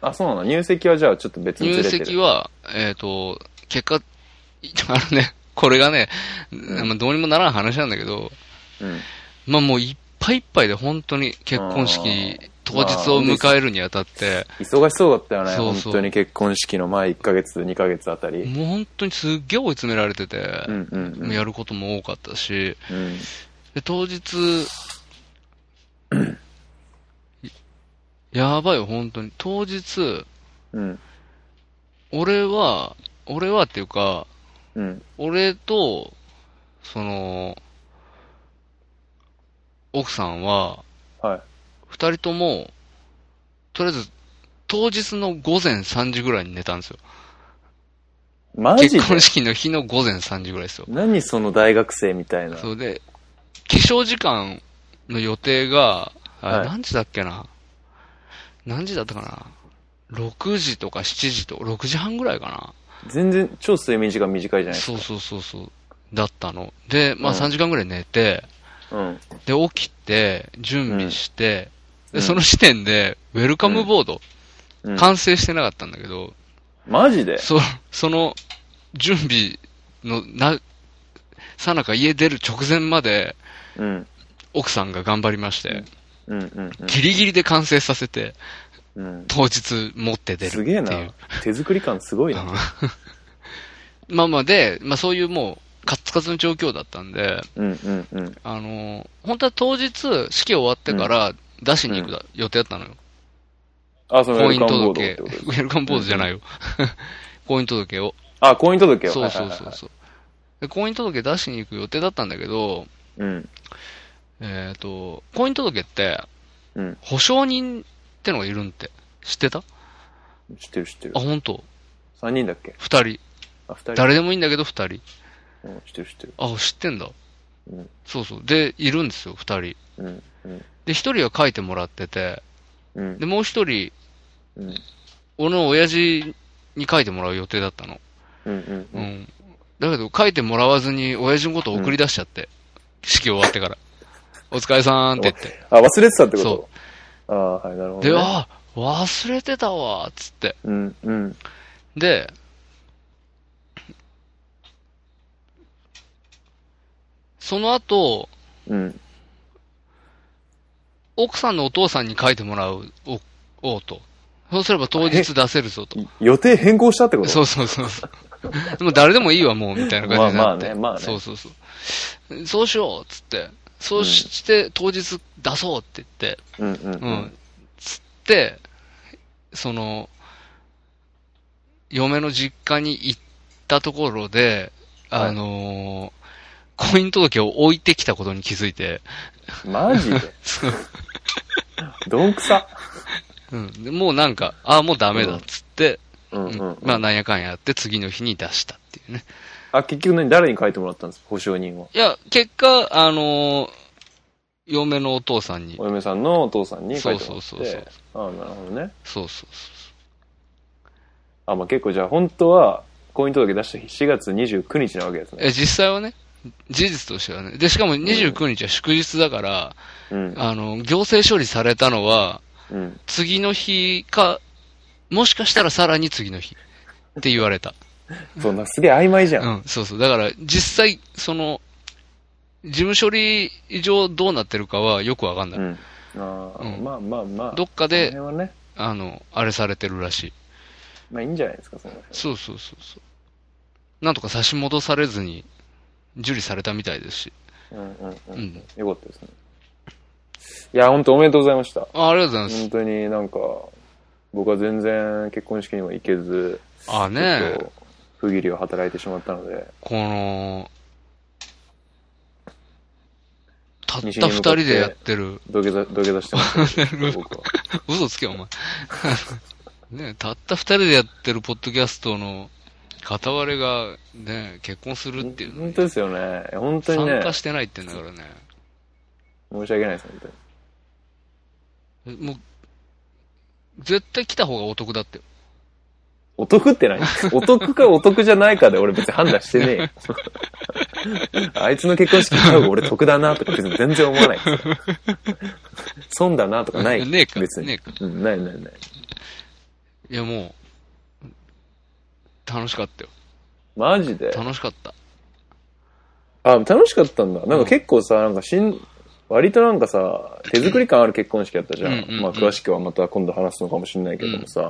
あ、そうなの？入籍はじゃあちょっと別にず入。籍は、えっ、と、結果、あのね、これがね、んまあどうにもならん話なんだけど、うん。まあもういっぱいいっぱいで本当に結婚式当日を迎えるにあたって、忙しそうだったよね。そうそう本当に結婚式の前1ヶ月、2ヶ月あたり。もう本当にすっげえ追い詰められてて、うんうんうん。やることも多かったし、うん。で当日、やばいよ、本当に。当日、うん。俺は、俺はっていうか、うん。俺と、その、奥さんは、はい。二人とも、とりあえず、当日の午前3時ぐらいに寝たんですよ。マジで？結婚式の日の午前3時ぐらいですよ。何その大学生みたいな。そうで、化粧時間の予定が、あれはい何時だっけな？何時だったかな ?6 時とか7時とか、6時半ぐらいか全然超睡眠時間短いじゃなないですか。そうそうそうそう。だったの。で、まあうん3時間ぐらい寝て、うん。で、起きて、準備して、うんで、その時点で、ウェルカムボード、うん。完成してなかったんだけど、マジで？そ、その、準備の、な、さなか家出る直前まで、うん。奥さんが頑張りまして、うんうんギリギリで完成させて、うん。うん。当日持って出るっていう。すげえな。手作り感すごいな。うん まあまあで、まあそういうもう、カツカツの状況だったんで、うんうんうん。あのー本当は当日、式終わってから出しに行くだ予定だったのよ。あ、その婚姻届ウェルカムボードじゃないよ。婚姻届を。あ、婚姻届を。そうそうはいはいはいそうそう。で、婚姻届出しに行く予定だったんだけど、うん。えっ、と、婚姻届って、うん。保証人ってのがいるんって。知ってた？あ、知ってる知ってる。本当3人だっけ？二人。あ、2人誰でもいいんだけど二人。うん、知ってる知ってる。あ、知ってんだ。うん。そうそう。で、いるんですよ、二人。うん。うん。で、一人は書いてもらってて、うんで、。もう一人、うん。俺の親父に書いてもらう予定だったの。うん。うん。ううん。ん。だけど、書いてもらわずに、親父のことを送り出しちゃって。式終わってから。お疲れさーんって言って。あ、忘れてたってこそとああ、はい、なるほど、ね。で、あ、忘れてたわ、つって。うん、うん。で、その後、うん。奥さんのお父さんに書いてもらう、お、おうと。そうすれば当日出せるぞと。予定変更したってこと？そうそうそうそう。で も誰でもいいわ、もう、みたいな感じになって。まあまあねまあねそうそうそう。そうしよう、つって。そうして、当日出そうって言って、うん、うん。ううんん。。つって、その、嫁の実家に行ったところで、はいあのー婚姻届を置いてきたことに気づいて、マジで？どんくさ。うん。でもうなんか、ああ、もうダメだっつって、うん、うんうん。まあなんやかんややって次の日に出したっていうね。あ、結局何誰に書いてもらったんですか保証人は。いや、結果、あのー嫁のお父さんにお、嫁さんのお父さんに書いてもらって。そうそうそうああ、なるほどね。そうそうあ、まあ結構じゃあ本当は、婚姻届出した日4月29日なわけですそう。ね。え、実際はね、事実としてはね。で、しかも29日は祝日だから、うん。あの、行政処理されたのは、うん。次の日か、もしかしたらさらに次の日って言われた。そんなすげえ曖昧じゃ。うんん、そうそう。だから、実際、その、事務処理上どうなってるかはよくわかんない。うん。ああ、うんまあまあまあ。どっかで、ね、あの、あれされてるらしい。まあいいんじゃないですか、その辺そうそうそうそう。なんとか差し戻されずに、受理されたみたいですし。うんうんう。うんん。よかったですね。いや、本当おめでとうございました。あありがとうござい本当になんか、僕は全然結婚式にも行けず、ます。あね不義理を働いてしまったので、この、たった二人でやってる、土下座、土下座してます、僕は。嘘つけお前。ねたった二人でやってるポッドキャストの片割れがね、結婚するっていうのに本当ですよね。本当にね参、加してないって言うんだからね。申し訳ないです、本当に。もう、絶対来た方がお得だって。お得って何？お得かお得じゃないかで俺別に判断してねえよ。あいつの結婚式の方が俺得だなとか別に全然思わない。損だなとかない？ねえか別に。ねえかうん、ないないない。いやもう、楽しかったよ。マジで？楽しかった。あ、楽しかったんだ。なんか結構さ、なんかしん、割となんかさ、手作り感ある結婚式やったじゃん。うんうんうんまあ詳しくはまた今度話すのかもしれないけどもさ、ま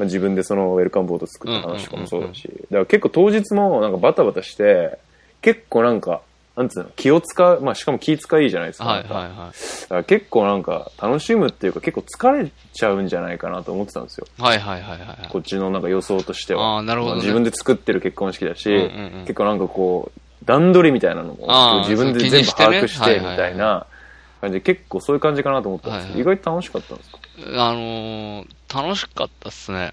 あ、自分でそのウェルカムボード作った話とかもそうだし、だから結構当日もなんかバタバタして、結構なんか、なんつうの、気を使う、まあしかも気使いいじゃないですか。はいはいはい。だから結構なんか楽しむっていうか結構疲れちゃうんじゃないかなと思ってたんですよ。はいはいはいはい。こっちのなんか予想としては。あーなるほどねま自分で作ってる結婚式だし、うんうんうん結構なんかこう、段取りみたいなのも自分で全部把握してみたいな感じで、結構そういう感じかなと思ったんですけど、はい意外と楽しかったんですか？あのー、楽しかったっすね。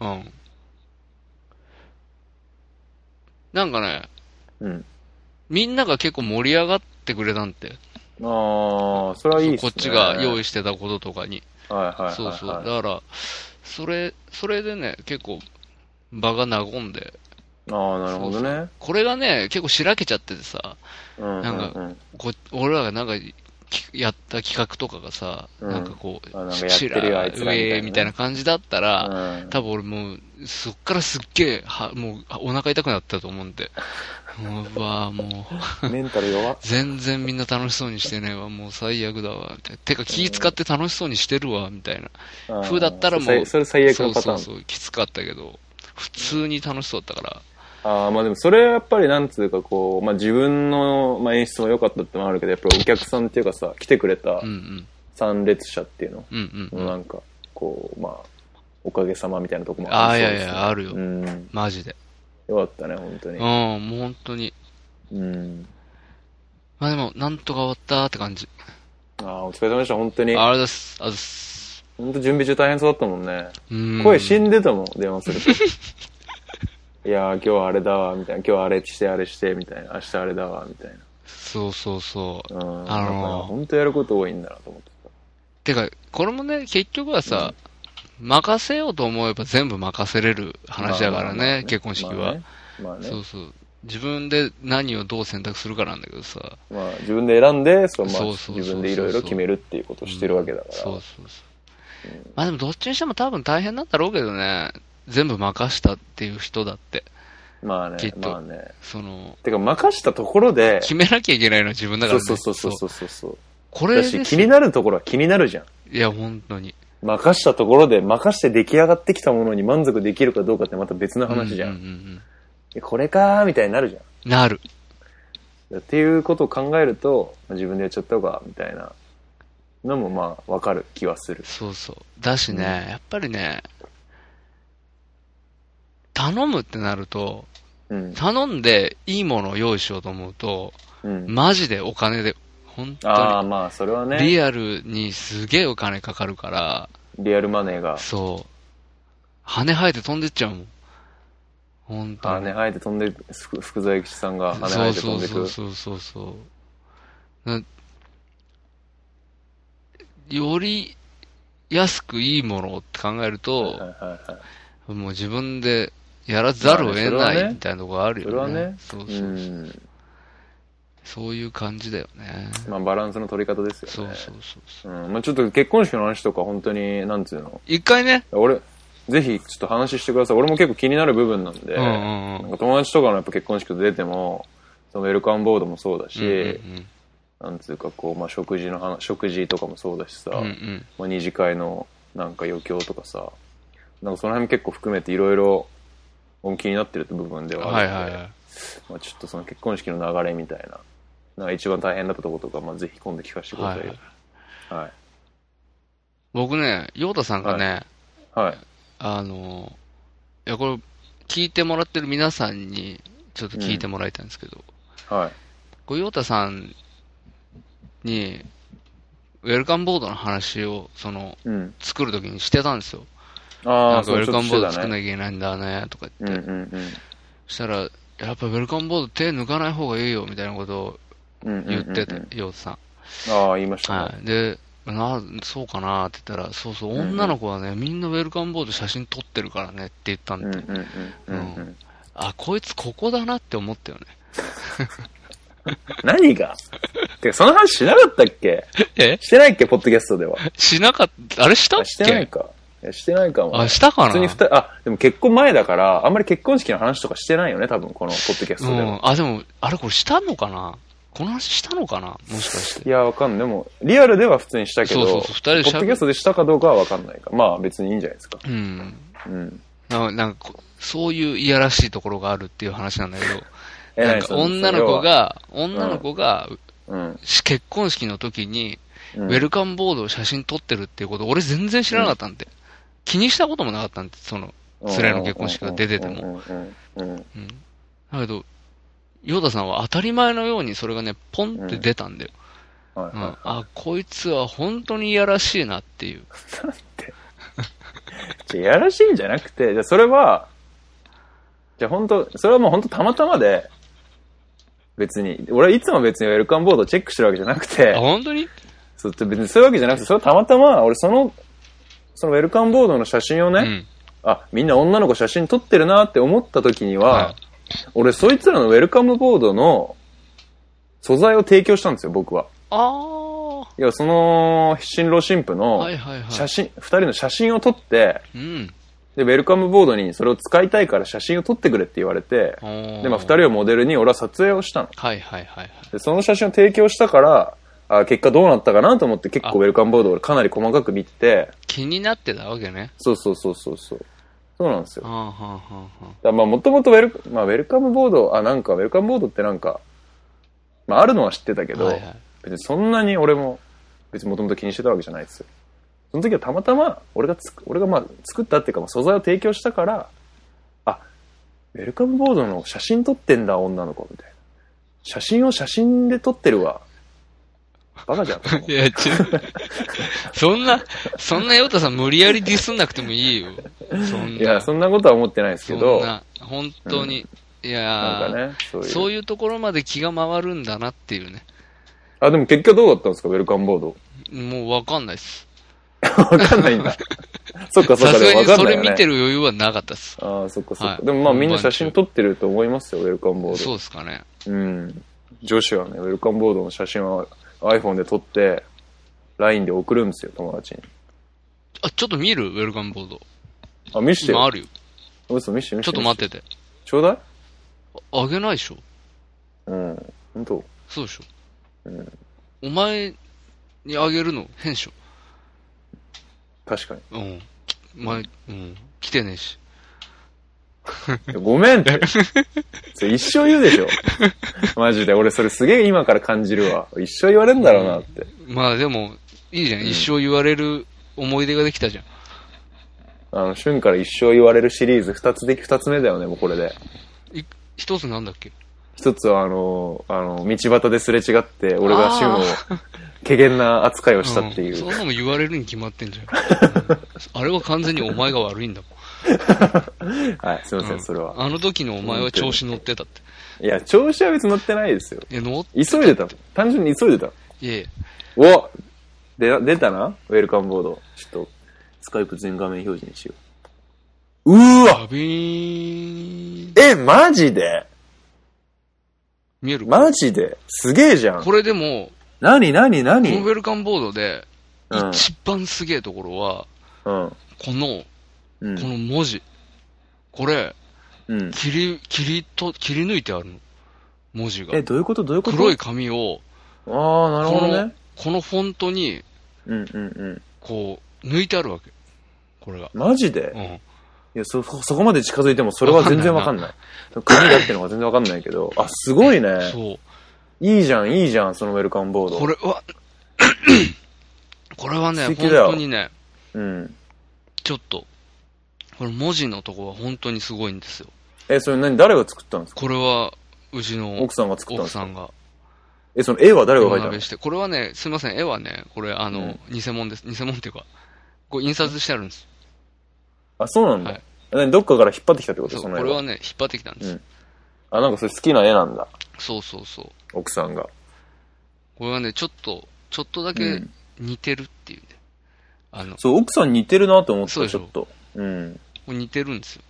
うん。なんかね、うん。みんなが結構盛り上がってくれたんて。ああ、それはいいね。こっちが用意してたこととかに。はいはいはい、はい。そうそう。だから、それ、それでね、結構場が和んで。ああ、なるほどね。これがね、結構しらけちゃっててさ、うんうんなんうん。こ俺らがなんかきやった企画とかがさ、うんなんかこう、あなんかやってるよあいつらみたいなね上みたいな感じだったら、うん多分俺もう、そっからすっげえ、は、もう、お腹痛くなったと思うんで。もう、うわもう、メンタル弱っ。全然みんな楽しそうにしてねえわ、もう最悪だわ、みたいな。てか気使って楽しそうにしてるわ、みたいな。風だったらもう、それそれ最悪のパターン。そうそうそう、きつかったけど、普通に楽しそうだったから。ああ、まあでもそれはやっぱりなんつうかこう、まあ自分の、まあ、演出も良かったってのもあるけど、やっぱりお客さんっていうかさ、来てくれた。参列者っていうの、うんうんうん。なんか、こう、まあ、おかげさまみたいなとこもああ、いりそうですねやいや、あるよ。うん。マジで。よかったね、本当うん、に。もう本当に。うん。まあでも、なんとか終わったって感じ。ああ、お疲れ様でした、本当に。あれです。あれです。本当準備中大変そうだったもんね。うん。声死んでたもん、電話すると。いやー、今日はあれだわ、みたいな。今日はあれして、あれして、みたいな。明日あれだわ、みたいそうそうそう。な。うん。あのー本当やること多いんだなと思っててか、これもね、結局はさ、任せようと思えば全部任せれるた。話だからね、まあまあまあ結婚式は。まあね。まあねそうそう。自分で何をどう選択するかなんだけどさ。まあ、自分で選んで、そうまあ自分でいろいろ決めるっていうことをしてるわけだから。そうそうそう。まあでもどっちにしても多分大変なんだろうけどね。全部任したっていう人だって。まあねきっ、とまあね。その、てか、任したところで、決めなきゃいけないのは自分だからね。そうそうそうそうそうそう。これだし、気になるところは気になるじゃん。いや、本当に。任したところで、任して出来上がってきたものに満足できるかどうかってまた別の話じゃん。うんうんうんえこれかーみたいになるじゃん。うん。なる。っていうことを考えると、まあ自分でやっちゃった方が、みたいなのもまあ、わかる気はする。そうそう。だしね、やっぱりね、頼むってなると、うん。頼んでいいものを用意しようと思うと、うん。マジでお金で、本ああ、当まあ、それはに、ね、リアルにすげえお金かかるから、リアルマネーが、そう。羽生えて飛んでっちゃうもん。本当に。羽生えて飛んで、福福沢諭吉さんが羽生えて飛んでくそうそうそうそうそうなより安くいいものって考えると、はいはいはい。もう自分でやらざるを得ないみたいなところあるよね。それはねそうそううそうんそういう感じだよね。まあ、バランスの取り方ですよね。そうそうそうそう。うん。まあ、ちょっと結婚式の話とか本当に、なんつうの？一回ね、俺、ぜひちょっと話してください。俺も結構気になる部分なんで、うんうんうんなんか友達とかのやっぱ結婚式と出ても、そのウェルカムボードもそうだし、うんうんなんつうかこう、まあ、食事の話、食事とかもそうだしさ、うんうんうんまあ、二次会のなんか余興とかさ、なんかその辺も結構含めていろいろ本気になってるって部分ではあるので、はいはいはい。まあ、ちょっとその結婚式の流れみたいな、なんか一番大変だったところとか、まあ、ぜひ今度聞かせてくだはいさいよ。はい。僕ね、ヨータさんがね、はい。あの、いや、これ、聞いてもらってる皆さんに、ちょっと聞いてもらいたいんですけど、はい。こう、ヨータさんに、ウェルカムボードの話を、その、うん。作るときにしてたんですよ。ああ、なんか、ウェルカムボード作んなね。きゃいけないんだね、とかうん言って。うんうん。そしたら、やっぱウェルカムボード手抜かない方がいいよ、みたいなことをうんうんうんうん言ってて、ヨータさん。ああ、言いましたね。はい。で、な、そうかなって言ったら、そうそう、女の子はね、みんなウェルカムボード写真撮ってるからねって言ったんで、うんうんうんうんうん。あ、こいつここだなって思ったよね。何が？てか、その話しなかったっけ？え？してないっけポッドキャストでは。しなかった、あれしたっあしてないけか。してないかも。あ、したかな？普通に二人、あ、でも結婚前だから、あんまり結婚式の話とかしてないよね、多分、このポッドキャストでは。うん。あ、でも、あれこれしたのかな？この話したのかな？もしかして。いや、わかんない。でも、リアルでは普通にしたけど、そうそうそう二人でポッドキャストでしたかどうかはわかんないから。まあ、別にいいんじゃないですか。うん。うん。ななんかこ、そういういやらしいところがあるっていう話なんだけど、えなんか女の子、が、女の子が、うん。し結婚式の時に、うんウェルカムボードを写真撮ってるっていうこと、俺全然知らなかったんで。気にしたこともなかったんで、その、連れの結婚式が出てても。だけど、ヨーダさんは当たり前のようにそれがね、ポンって出たんだよ。うん。はいはい。あ、こいつは本当にいやらしいなっていう。じゃあやらしいんじゃなくて、じゃあそれは、じゃあ本当それはもう本当たまたまで、別に、俺はいつも別にウェルカムボードをチェックしてるわけじゃなくてあ、、本当に？そう別にそういうわけじゃなくて、それはたまたま、俺その、そのウェルカムボードの写真をね、うん。あ、みんな女の子写真撮ってるなって思った時には、はい俺そいつらのウェルカムボードの素材を提供したんですよ、僕は。あいや、その、新郎新婦あ。の。写真、二、人の写真を撮って、うん。で、ウェルカムボードにそれを使いたいから写真を撮ってくれって言われて、でで、まあ、二人をモデルに俺は撮影をしたの。はいはいはいはい。で、その写真を提供したから、あ結果どうなったかなと思って結構ウェルカムボードを俺かなり細かく見てて、気になってたわけね。そうそうそうそうそう。そうなんですよ。はあはあはあまあ、もともとウェル、まあ、ウェルカムボード、あ、なんか、ウェルカムボードってなんか、まあ、あるのは知ってたけあ。ど、はいはい。別にそんなに俺も別にもともと気にしてたわけじゃないですよ。その時はたまたま、俺がつく、俺がまあ作ったっていうか、まあ素材を提供したから、あ、ウェルカムボードの写真撮ってんだ、女の子、みたいな。写真を写真で撮ってるわ。バカじゃん。いや、ちょ、そんな、そんなヨタさん無理やりディスんなくてもいいよ。そんな。いや、そんなことは思ってないですけど、そんな、本当に。いやなんかーね、そういう。そういうところまで気が回るんだなっていうね。あ、でも結果どうだったんですか、ウェルカムボード。もうわかんないっす。わかんないんだ。そっかそっか、さすでもがにそれわかんないよね。見てる余裕はなかったっす。ああ、そっかそっか。はいでもまあみんな写真撮ってると思いますよ、ウェルカムボード。そうですかね。うん。女子はね、ウェルカムボードの写真は iPhone で撮って、LINE で送るんですよ、友達に。あ、ちょっと見る？ウェルカムボード。あ、見してよ。今あるよ。嘘、見して見して。ちょっと待ってて。ちょうだいあげないでしょうん。本当そうでしょうん。お前にあげるの？変でしょ確かに。うん。前、うん。来てねえし。ごめんって。それ一生言うでしょ。マジで。俺それすげえ今から感じるわ。一生言われんだろうなって。まあでも、いいじゃん。一生言われる思い出ができたじゃん。あの、旬から一生言われるシリーズ二つでき、二つ目だよね、もうこれで。い一つなんだっけ？一つはあの、あの、道端ですれ違って、俺が旬を、怪げな扱いをしたっていう。んそんなの言われるに決まってんじゃん。う んあれは完全にお前が悪いんだもん。はい、すいません、うんそれは。あの時のお前は調子乗ってたって。いや、調子は別に乗ってないですよ。いや、乗っ急いでたの。単純に急いでたの。いやいやおで、出たな？ウェルカムボード。ちょっと、スカイプ全画面表示にしよう。うーわバビーン。え、マジで？見える？マジで？すげえじゃん。これでも、なになになこのにウェルカムボードで、うん。一番すげえところは、うん。この、うんこの文字。これ、うん。切り、切りと、切り抜いてあるの。文字がえ、。どういうこと？どういうこと？黒い紙を、ああ、なるほどね。このフォントに、うんうんうん。こう、抜いてあるわけ。これが。マジで？うん。いや、そ、そそこまで近づいてもそれは全然わかんない。紙だってのが全然わかんないけど。あ、すごいね。そう。いいじゃん、いいじゃん、そのウェルカムボード。これは、これはね、本当にね、うん。ちょっと、これ文字のとこは本当にすごいんですよ。え、それ何、誰が作ったんですか？これは、うちの奥さんが作ったんですか？奥さんがえ、その絵は誰が描いたの？して、これはね、すみません、絵はね、これ、あの、偽物です。偽物っていうか、こう印刷してあるんです。あ、そうなんだ。はい何どっかから引っ張ってきたってこと？その絵は。これはね、引っ張ってきたんです。うんあ、なんかそれ好きな絵なんだ。そうそうそう。奥さんが。これはね、ちょっと、ちょっとだうけん似てるっていうね。あの、そう、奥さん似てるなと思った、そうでしょちょっと。うん。これ似てるんですよ。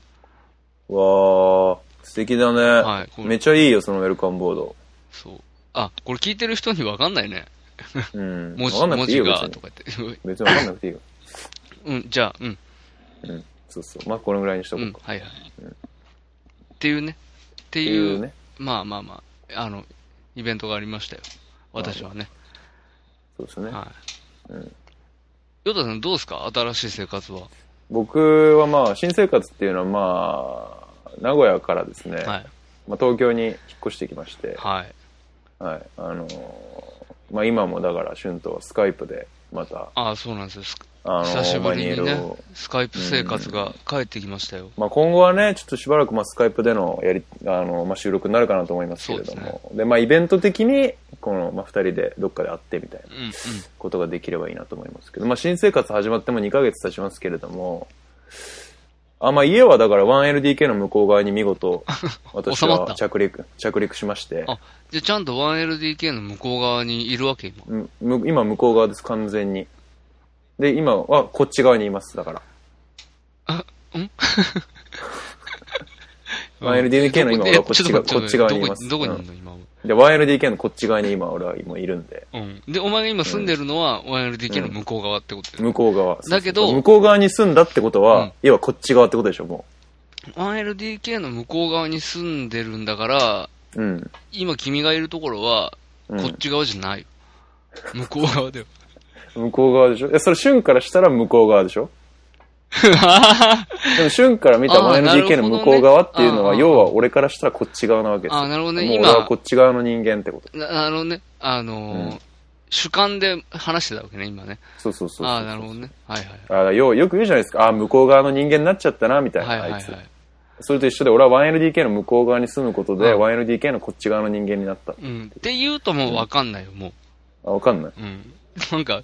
わー、素敵だね。はいめっちゃいいよ、そのウェルカムボード。そう。あ、これ聞いてる人にわかんないね。うん。文字、わかんなくていいよ、文字が。とか言って。別にわかんなくていいよ。うん、じゃあ、うん、うん。そうそう。まあ、これぐらいにしとうんこうか。、はいはい。っていうね。ってっていう、いうね。まあまあまあ、あの、イベントがありましたよ。私はね。そうですね。はい。うんヨタさんどうですか？新しい生活は。僕はまあ、新生活っていうのはまあ、名古屋からですね、はい。まあ、東京に引っ越してきまして、はい。はい。あのーまあ今もだから、春とはスカイプで、また、ああ、そうなんですあのー久しぶりにねスカイプ生活が帰ってきましたよ。まあ今後はね、ちょっとしばらくまあスカイプでのやり、あの、まあ収録になるかなと思いますけれども、でまあイベント的に、この、まあ二人でどっかで会ってみたいな。ことができればいいなと思いますけど、まあ新生活始まっても2ヶ月経ちますけれども、あ、まあ家はだから 1LDK の向こう側に見事、私は着陸、着陸しまして、あ、じゃあちゃんと 1LDK の向こう側にいるわけ、今。今向こう側です、完全に。で、今はこっち側にいます、だから。あ、ん？1LDK の今俺はこっち側にいますどこどこにいるの、今は。で、1LDK のこっち側に今俺は今いるんで、うん。で、お前が今住んでるのは 1LDK の向こう側ってことだよ向こう側。だけどそうそう向こう側に住んだってことは、うん要はこっち側ってことでしょ、も 1LDK の向こう側に住んでるんだから、う。うん。今君がいるところは、うんこっち側じゃないよ。向こう側だよ。向こう側でしょいや、それ、旬からしたら向こう側でしょ でも、旬から見たあーなるほ 1LDK どねの向こう側っていうのは、要は俺からしたらこっち側なわけですよ。あーなるほどねもう今俺はこっち側の人間ってこと。なあのね、あの主観で話してたわけね、今ね。そうそうそうそう。ああ、なるほどね。はいはい。あよよく言うじゃないですか。あ向こう側の人間になっちゃったな、みたいな、あいつ。。それと一緒で、俺は 1LDK の向こう側に住むことで、うん 1LDK のこっち側の人間になった。うん。って言うともうわかんないよ、もあ、わかんない。う。うん。なんか、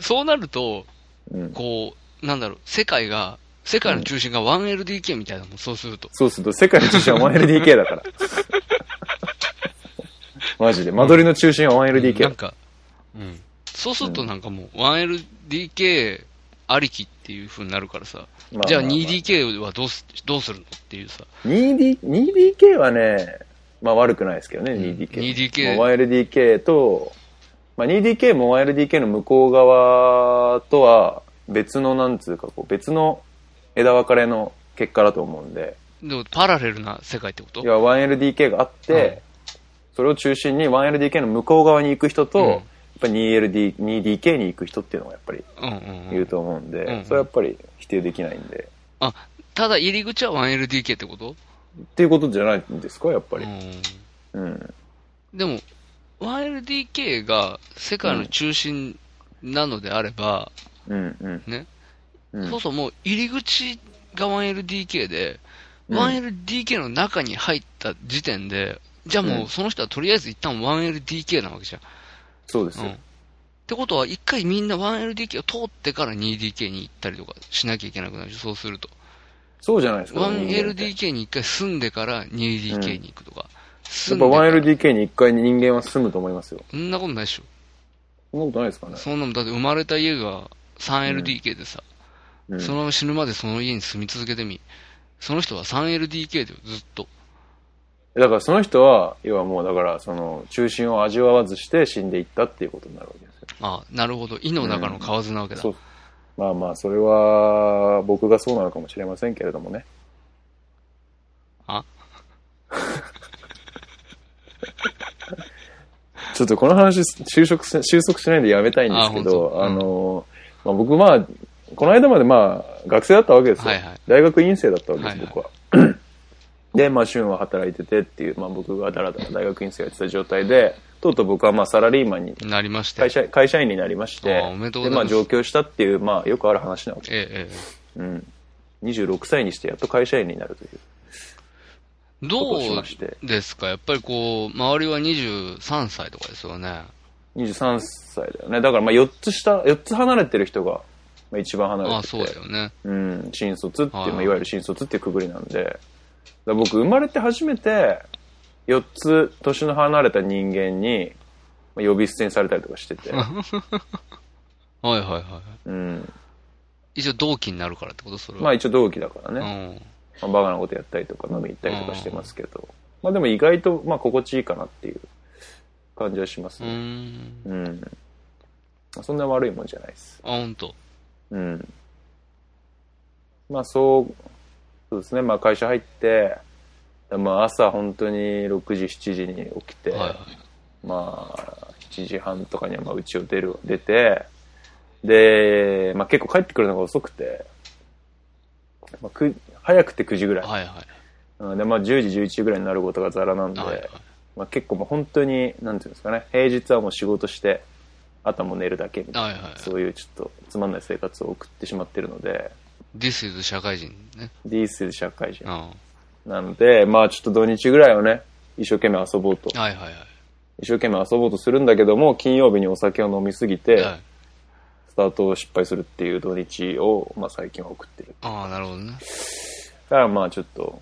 そうなると、うん。こう、なんだろう、世界が、世界の中心が 1LDK みたいなもん、そうすると。そうすると、世界の中心は 1LDK だから。マジで。間取りの中心は 1LDK だなん。か、うん。そうするとなんかもう、1LDK ありきっていう風になるからさ、じゃあまあまあまあ 2DK はどうす、どうするのっていうさ、2D、2DK はね、まあ悪くないですけどね、ん 2DK。2DK もう 1LDK と、まあ 2DK も 1LDK の向こう側とは別のなんつうかこう別の枝分かれの結果だと思うんで、でもパラレルな世界ってこと？いや 1LDK があって、うんそれを中心に 1LDK の向こう側に行く人と、うんやっぱり 2LD、2DK に行く人っていうのがやっぱりうんうんうん。いると思うんで、うんそれはやっぱり否定できないんで。あ、ただ入り口は 1LDK ってこと？っていうことじゃないんですか、やっぱり。ううん。ん。でも、1LDK が世界の中心なのであれば、うん、うん。ね、うんそうそうもう入り口が 1LDK で、うん 1LDK の中に入った時点で、じゃあもうんうその人はとりあえず一旦 1LDK なわけじゃん。そうですよ。うん。ってことは、一回みんな 1LDK を通ってから 2DK に行ったりとかしなきゃいけなくなるし、そうすると。そうじゃないですか。人間って 1LDK に一回住んでから 2DK に行くとか。やっぱ住んでから。1LDK に一回人間は住むと思いますよ。そんなことないでしょ。そんなことないですかね。そんなの、だって生まれた家が 3LDK でさ、うんそのまま死ぬまでその家に住み続けてみ。その人は 3LDK でずっと。だからその人は、要はもうだから、その、中心を味わわずして死んでいったっていうことになるわけですよ。ああ、なるほど。井の中の蛙なわけだ。そう。まあまあ、それは、僕がそうなのかもしれませんけれどもね。あ？ちょっとこの話、収束し、収束しないんでやめたいんですけあど、本当？あの、まあ、僕まあ、この間までまあ、学生だったわけですよ。はいはい大学院生だったわけです、はいはい僕は。で、まあ、旬は働いててっていう、まあ僕がだらだら大学院生やってた状態で、とうとう僕はまあサラリーマンに、なりまして。会社、会社員になりまして、あおめでとうごで、まあざいます上京したっていう、まあよくある話なわけ。ええ、えうん。26歳にしてやっと会社員になるという。え。どうましてですか？やっぱりこう、周りは23歳とかですよね。23歳だよね。だからまあ4つ下、4つ離れてる人が、まあ一番離れてて。ああ、そうだよね。うん、新卒ってまあ、いわゆる新卒っていうくぐりなんで、僕生まれて初めて、4つ年の離れた人間に、まあ、呼び捨てにされたりとかしてて、はいはいはい。うん。一応同期になるからってこと？それは。まあ一応同期だからうね、ん。まあ、バカなことやったりとか飲み行ったりとかしてますけど、まあでも意外と、まあ心地いいかなっていう感じはしますね。ん。うん。まあそんな悪いもんじゃないです。あ、ほんと。うん。まあそう、そうですね。まあ会社入って、まあ朝本当に6時、7時に起きて、はいはい。まあ7時半とかにはまあ家を出る、出て、で、まあ結構帰ってくるのが遅くて、まあ、く早くて9時ぐらい。はいはい。うんで、まあ10時、11時ぐらいになることがザラなんで、はいはい。まあ結構もう本当に、なんていうんですかね、平日はもう仕事して、あとはもう寝るだけみたいな、はいはいそういうちょっとつまんない生活を送ってしまってるので、This is 社会人ね。This is 社会人なので、まあちょっと土日ぐらいはね、一生懸命遊ぼうと。いはいはい。一生懸命遊ぼうとするんだけども、金曜日にお酒を飲みすぎて、はい。スタートを失敗するっていう土日を、まあ最近は送ってる。ああ、なるほどね。だからまあちょっと、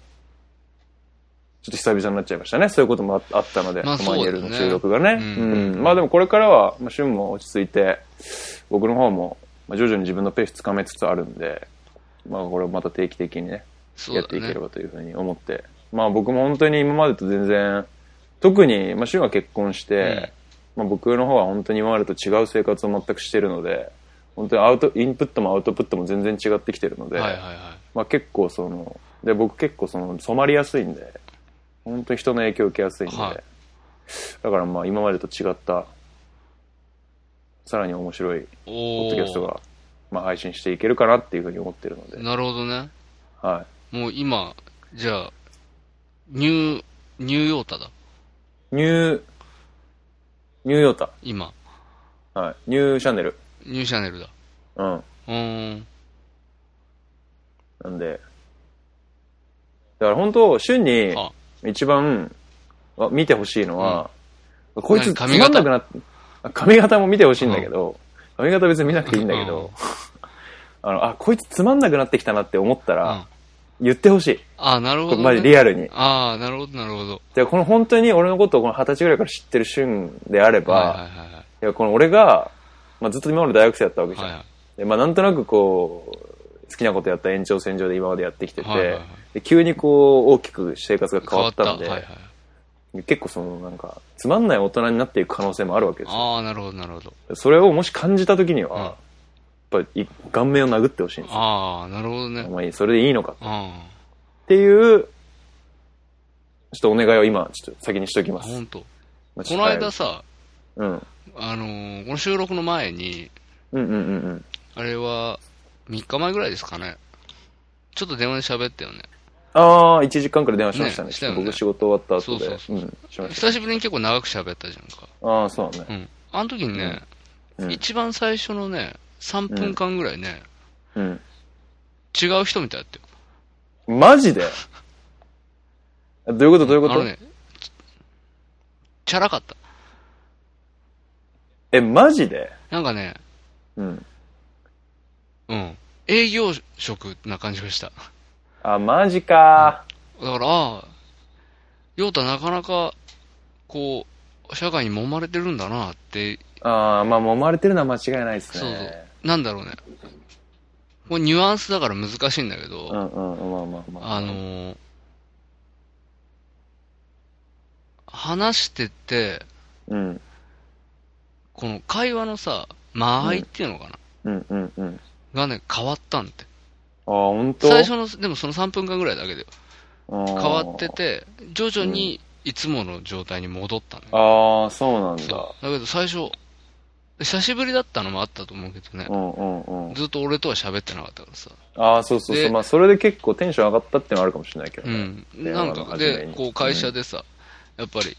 ちょっと久々になっちゃいましたね。そういうこともああったので、まあコマニエルの収録がね。ううんん。まあでもこれからは、まあ、旬も落ち着いて、僕の方も、まあ、徐々に自分のペースつかめつつあるんで、まあこれをまた定期的にね、ねやっていけれ。ばというふうに思って。まあ僕も本当に今までと全然、特に、まあ旬は結婚して、まあ僕の方は本当に今までと違う生活を全くしてるので、本当にアウト、インプットもアウトプットも全然違ってきてるので、はいはいはい。まあ結構その、で僕結構その染まりやすいんで、本当に人の影響を受けやすいんで、はいだからまあ今までと違った、さらに面白いポおッドキャストが、まあ配信していけるかなっていうふうに思ってるので、なるほどね。はい。もう今、じゃあ、ニュー、ニューヨータだ。ニュー、ニューヨータ。今。はい。ニューチャンネル。ニューチャンネルだ。うん。うーん。なんで。だから本当、旬にあ、一番あ見てほしいのは、こいつつまんなくなっあ髪型も見てほしいんだけど、髪型別に見なくていいんだけど、あの、あ、こいつつまんなくなってきたなって思ったうん。らあ、言ってほしい。あ、なるほど、ね。マジリアルに。ああ、なるほど、なるほど。で、この本当に俺のことをこの二十歳ぐらいから知ってる旬であれば、はいはいはいはい。いや、この俺が、まあ、ずっと今まで大学生だったわけじゃん。はいはいでまあ、なんとなくこう、好きなことやった延長線上で今までやってきてて、はいはいはいで急にこう、大きく生活が変わったんで、はいはい。結構そのなんか、つまんない大人になっていく可能性もあるわけですよ。ああ、なるほど、なるほど。それをもし感じた時には、うんやっぱり顔面を殴ってほしいんですよ。ああ、なるほどね。まあ、それでいいのかっあていう、ちょっとお願いを今、ちょっと先にしときあ、ます。本当。まあこの間、さ、うん。あのーこの収録の前に、うんうんうんうん。あれは、3日前ぐらいですかね。ちょっと電話で喋ったよね。ああ、1時間くらい電話しましたね。ねした僕仕事終わった後で。そうそう。久しぶりに結構長く喋ったじゃんか。ああ、そうだね。うん。あの時にね、うん一番最初のね、3分間ぐらいね、うん。違う人みたいだったよ。マジで？どういうことどういうこと、あのね、ちチャラかった。え、マジで？なんかね、うん。うん。営業職な感じがした。あ、マジかだから、ヨータなかなか、こう、社会に揉まれてるんだなって、ああ、まあ、揉まれてるのは間違いないですね。そうそう。なんだろうね。これニュアンスだから難しいんだけど、うんうん、まあまあまあ。あのー話してて、うん。この会話のさ、間合いっていうのかな、うんうんうん。がね、変わったんって。ああ、本当？最初の、でもその3分間ぐらいだけで変変わって。て、徐々にいつもの状態に戻ったのよ。ああ、そうなんだ。だけど最初、久しぶりだったのもあったと思うけどねう。んうんうん。ずっと俺とは喋ってなかったからさ。ああ、そうそうそう。でまあ、それで結構テンション上がったってのはあるかもしれないけどね。うん。なんか、でこう会社でさ、やっぱり、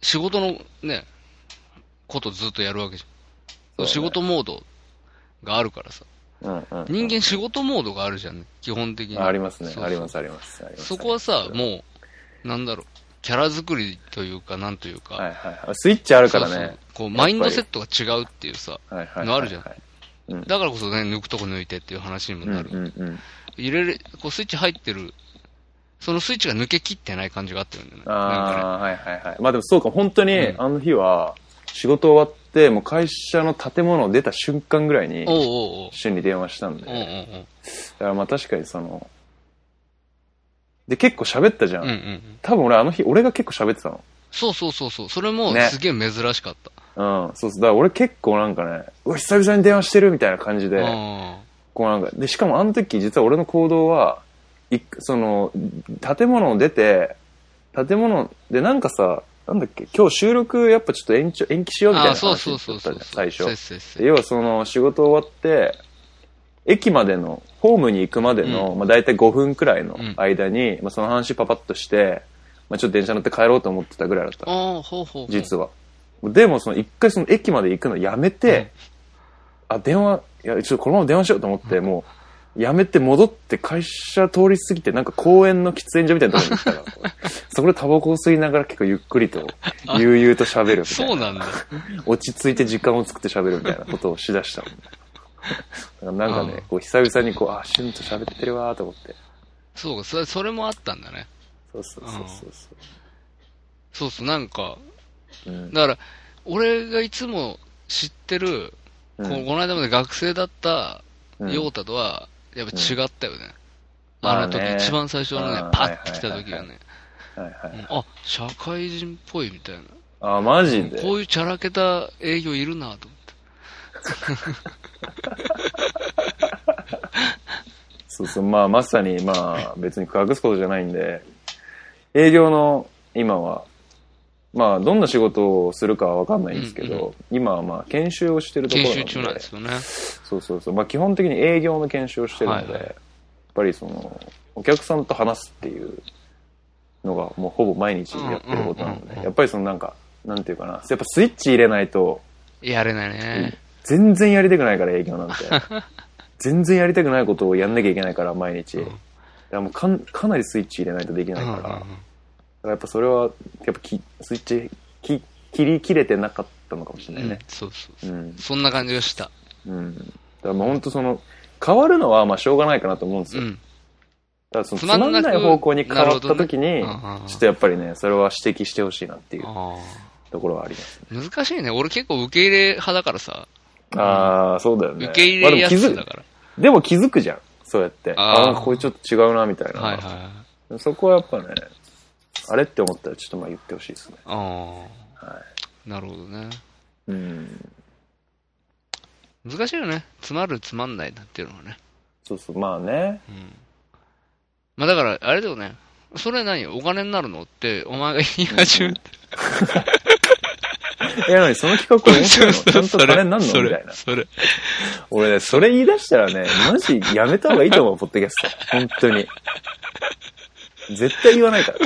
仕事のね、ことずっとやるわけじゃん。ね仕事モードがあるからさ。うんうんうん。人間仕事モードがあるじゃんね、基本的に。あありますね。そうそうありますあります。そこはさ、もう、なんだろう、キャラ作りというか、なんというか、はいはいはい。スイッチあるからそうそうね。こう、マインドセットが違うっていうさ。のあるじゃんうんだからこそね、抜くとこ抜いてっていう話にもうんなる。うんうん。入れる、こうスイッチ入ってる、そのスイッチが抜けきってない感じがあったよね。ああ、はいはいはい。まあでもそうか、本当に、うんあの日は、仕事終わって、もう会社の建物を出た瞬間ぐらいに、おうおうおう。旬に電話したんで、だからまあ確かにその、で、結構喋ったじゃん。おう。うんうんうん。多分俺あの日、俺が結構喋ってたの。そうそうそうそう。それもねすげえ珍しかった。うん、そうそう。だから俺結構なんかね、うわ、久々に電話してるみたいな感じで、あこうなんか、で、しかもあの時実は俺の行動は、いその、建物を出て、建物でなんかさ、なんだっけ、今日収録やっぱちょっと延長延期しようみたいな話だ。ったじゃん、最初。要はその仕事終わって、駅までの、ホームに行くまでの、うまあ大体5分くらいのうん間に、まあその話パパッとして、まあちょっと電車乗って帰ろうと思ってたぐらいだった。ほうほうほう。実は。でもその一回その駅まで行くのやめて、あ、電話、いや、ちょっとこのまま電話しようと思って、もう、やめて戻って会社通り過ぎて、なんか公園の喫煙所みたいなところに行ったら、そこでタバコを吸いながら結構ゆっくりと、悠々と喋るみたいな。そうなんだ。落ち着いて時間を作って喋るみたいなことをしだしたの。なんかうんね、こう久々にこう、あ、シュンと喋ってるわーと思って。そうか、それそれもあったんだね。そうそうそうそうそうそう、なんか、そう。うんだから、俺がいつも知ってる、こうんうこの間まで学生だったうんヨータとは、やっぱ違ったよね。うんあの時、一番最初のねうん、パッて来た時がね、はいはい。あ、社会人っぽいみたいな。あ、マジで？こういうチャラけた営業いるなと思って。そうそう、まあまさに、まあ別に隠すことじゃないんで、営業の今は、まあどんな仕事をするかはわかんないんですけど、うんうん今はまあ研修をしてるところな。研修中なんですよね。そうそうそう。まあ基本的に営業の研修をしてるので、はいはいやっぱりその、お客さんと話すっていうのがもうほぼ毎日やってることなので、うんうんうんうんやっぱりそのなんか、なんていうかな、やっぱスイッチ入れないとやれないね。全然やりたくないから営業なんて。全然やりたくないことをやんなきゃいけないから、毎日。うんだかうかんかなりスイッチ入れないとできないから。だからやっぱそれは、やっぱきスイッチき切り切れてなかったのかもしれないうんね。そうそう。うん。そんな感じがした。うん。だからもう本当その、変わるのはまあしょうがないかなと思うんですよ。うん。だそのつつまんない方向に変わった時に、ねちょっとやっぱりね、それは指摘してほしいなっていうあところはあります。あ。難しいね。俺結構受け入れ派だからさ。ああ、そうだよね。受け入れやすまあでも気づだから。でも気づくじゃん。そうやって。あーあこれちょっと違うな、みたいな。はいはい。そこはやっぱね、あれって思ったらちょっとまあ言ってほしいですね。あはあ。なるほどね。い。うん。難しいよね。つまるつまんないなんていうのはね。そうそう、まあね。うん。まあだから、あれだよね。それ何？お金になるのって、お前が言い始めて。いや、その企画面白いの？ちゃんと金になんの？みそたいれ、な。それ。俺ね、それ言い出したらね、マジやめた方がいいと思う、ポッドキャスト。本当に。絶対言わないから。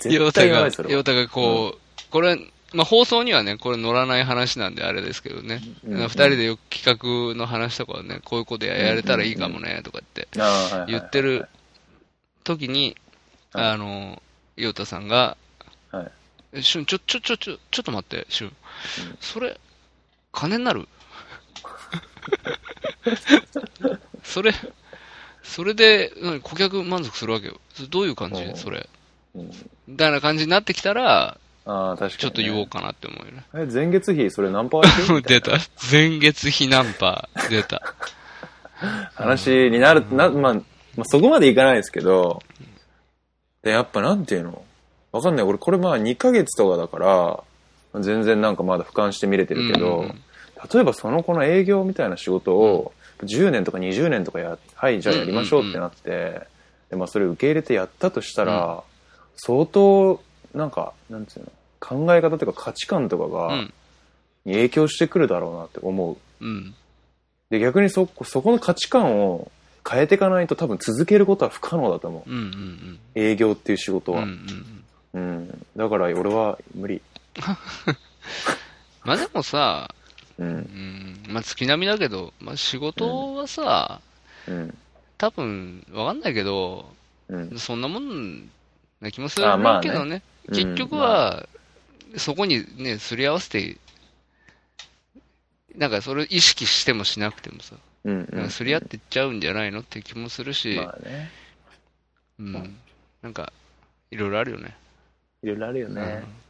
絶ヨタが。ヨタがこう、これ、まあ放送にはね、これ乗らない話なんであれですけどね。うんうん二人でよく企画の話とかはね、こういうことやれたらいいかもね、とかって言ってる時に、はいあの、ヨタさんが、はい。えしゅん、ちょ、ちょ、ちょ、ちょ、ちょっと待って、しゅん。それ、金になる？それ、それで、何顧客満足するわけよ。どういう感じ？うんそれ。うんみたいな感じになってきたら、ああ、確かに、ね。ちょっと言おうかなって思うよね。え、前月比？それ何パー 出た。前月比ナンパー？出た。話になる、な、まあ、まあ、そこまでいかないですけど、で、やっぱなんていうの？わかんない。俺これまあ2ヶ月とかだから、全然なんかまだ俯瞰して見れてるけど、うんうん例えばその子の営業みたいな仕事を10年とか20年とかや、はい、じゃあやりましょうってなって、で、まあそれ受け入れてやったとしたら、相当、なんか、なんていうの考え方というか価値観とかうが、ん。に影響してくるだろうなって思う。うん。で、逆にそ、そこの価値観を変えていかないと多分続けることは不可能だと思う。うん。うん。営業っていう仕事うん。うは。ん。うん。だから俺は無理。まあでもさ、う。うんん。まあ月並みだけど、まあ仕事はさ、うん。多分、わかんないけど、うん。そんなもんな気もするけどね。うん結局は、そこにね、すり合わせて、なんかそれ意識してもしなくてもさ、うん。なんかすり合っていっちゃうんじゃないのって気もするし、まあね。うん。なんか、いろいろあるよね。いろいろあるよね。うん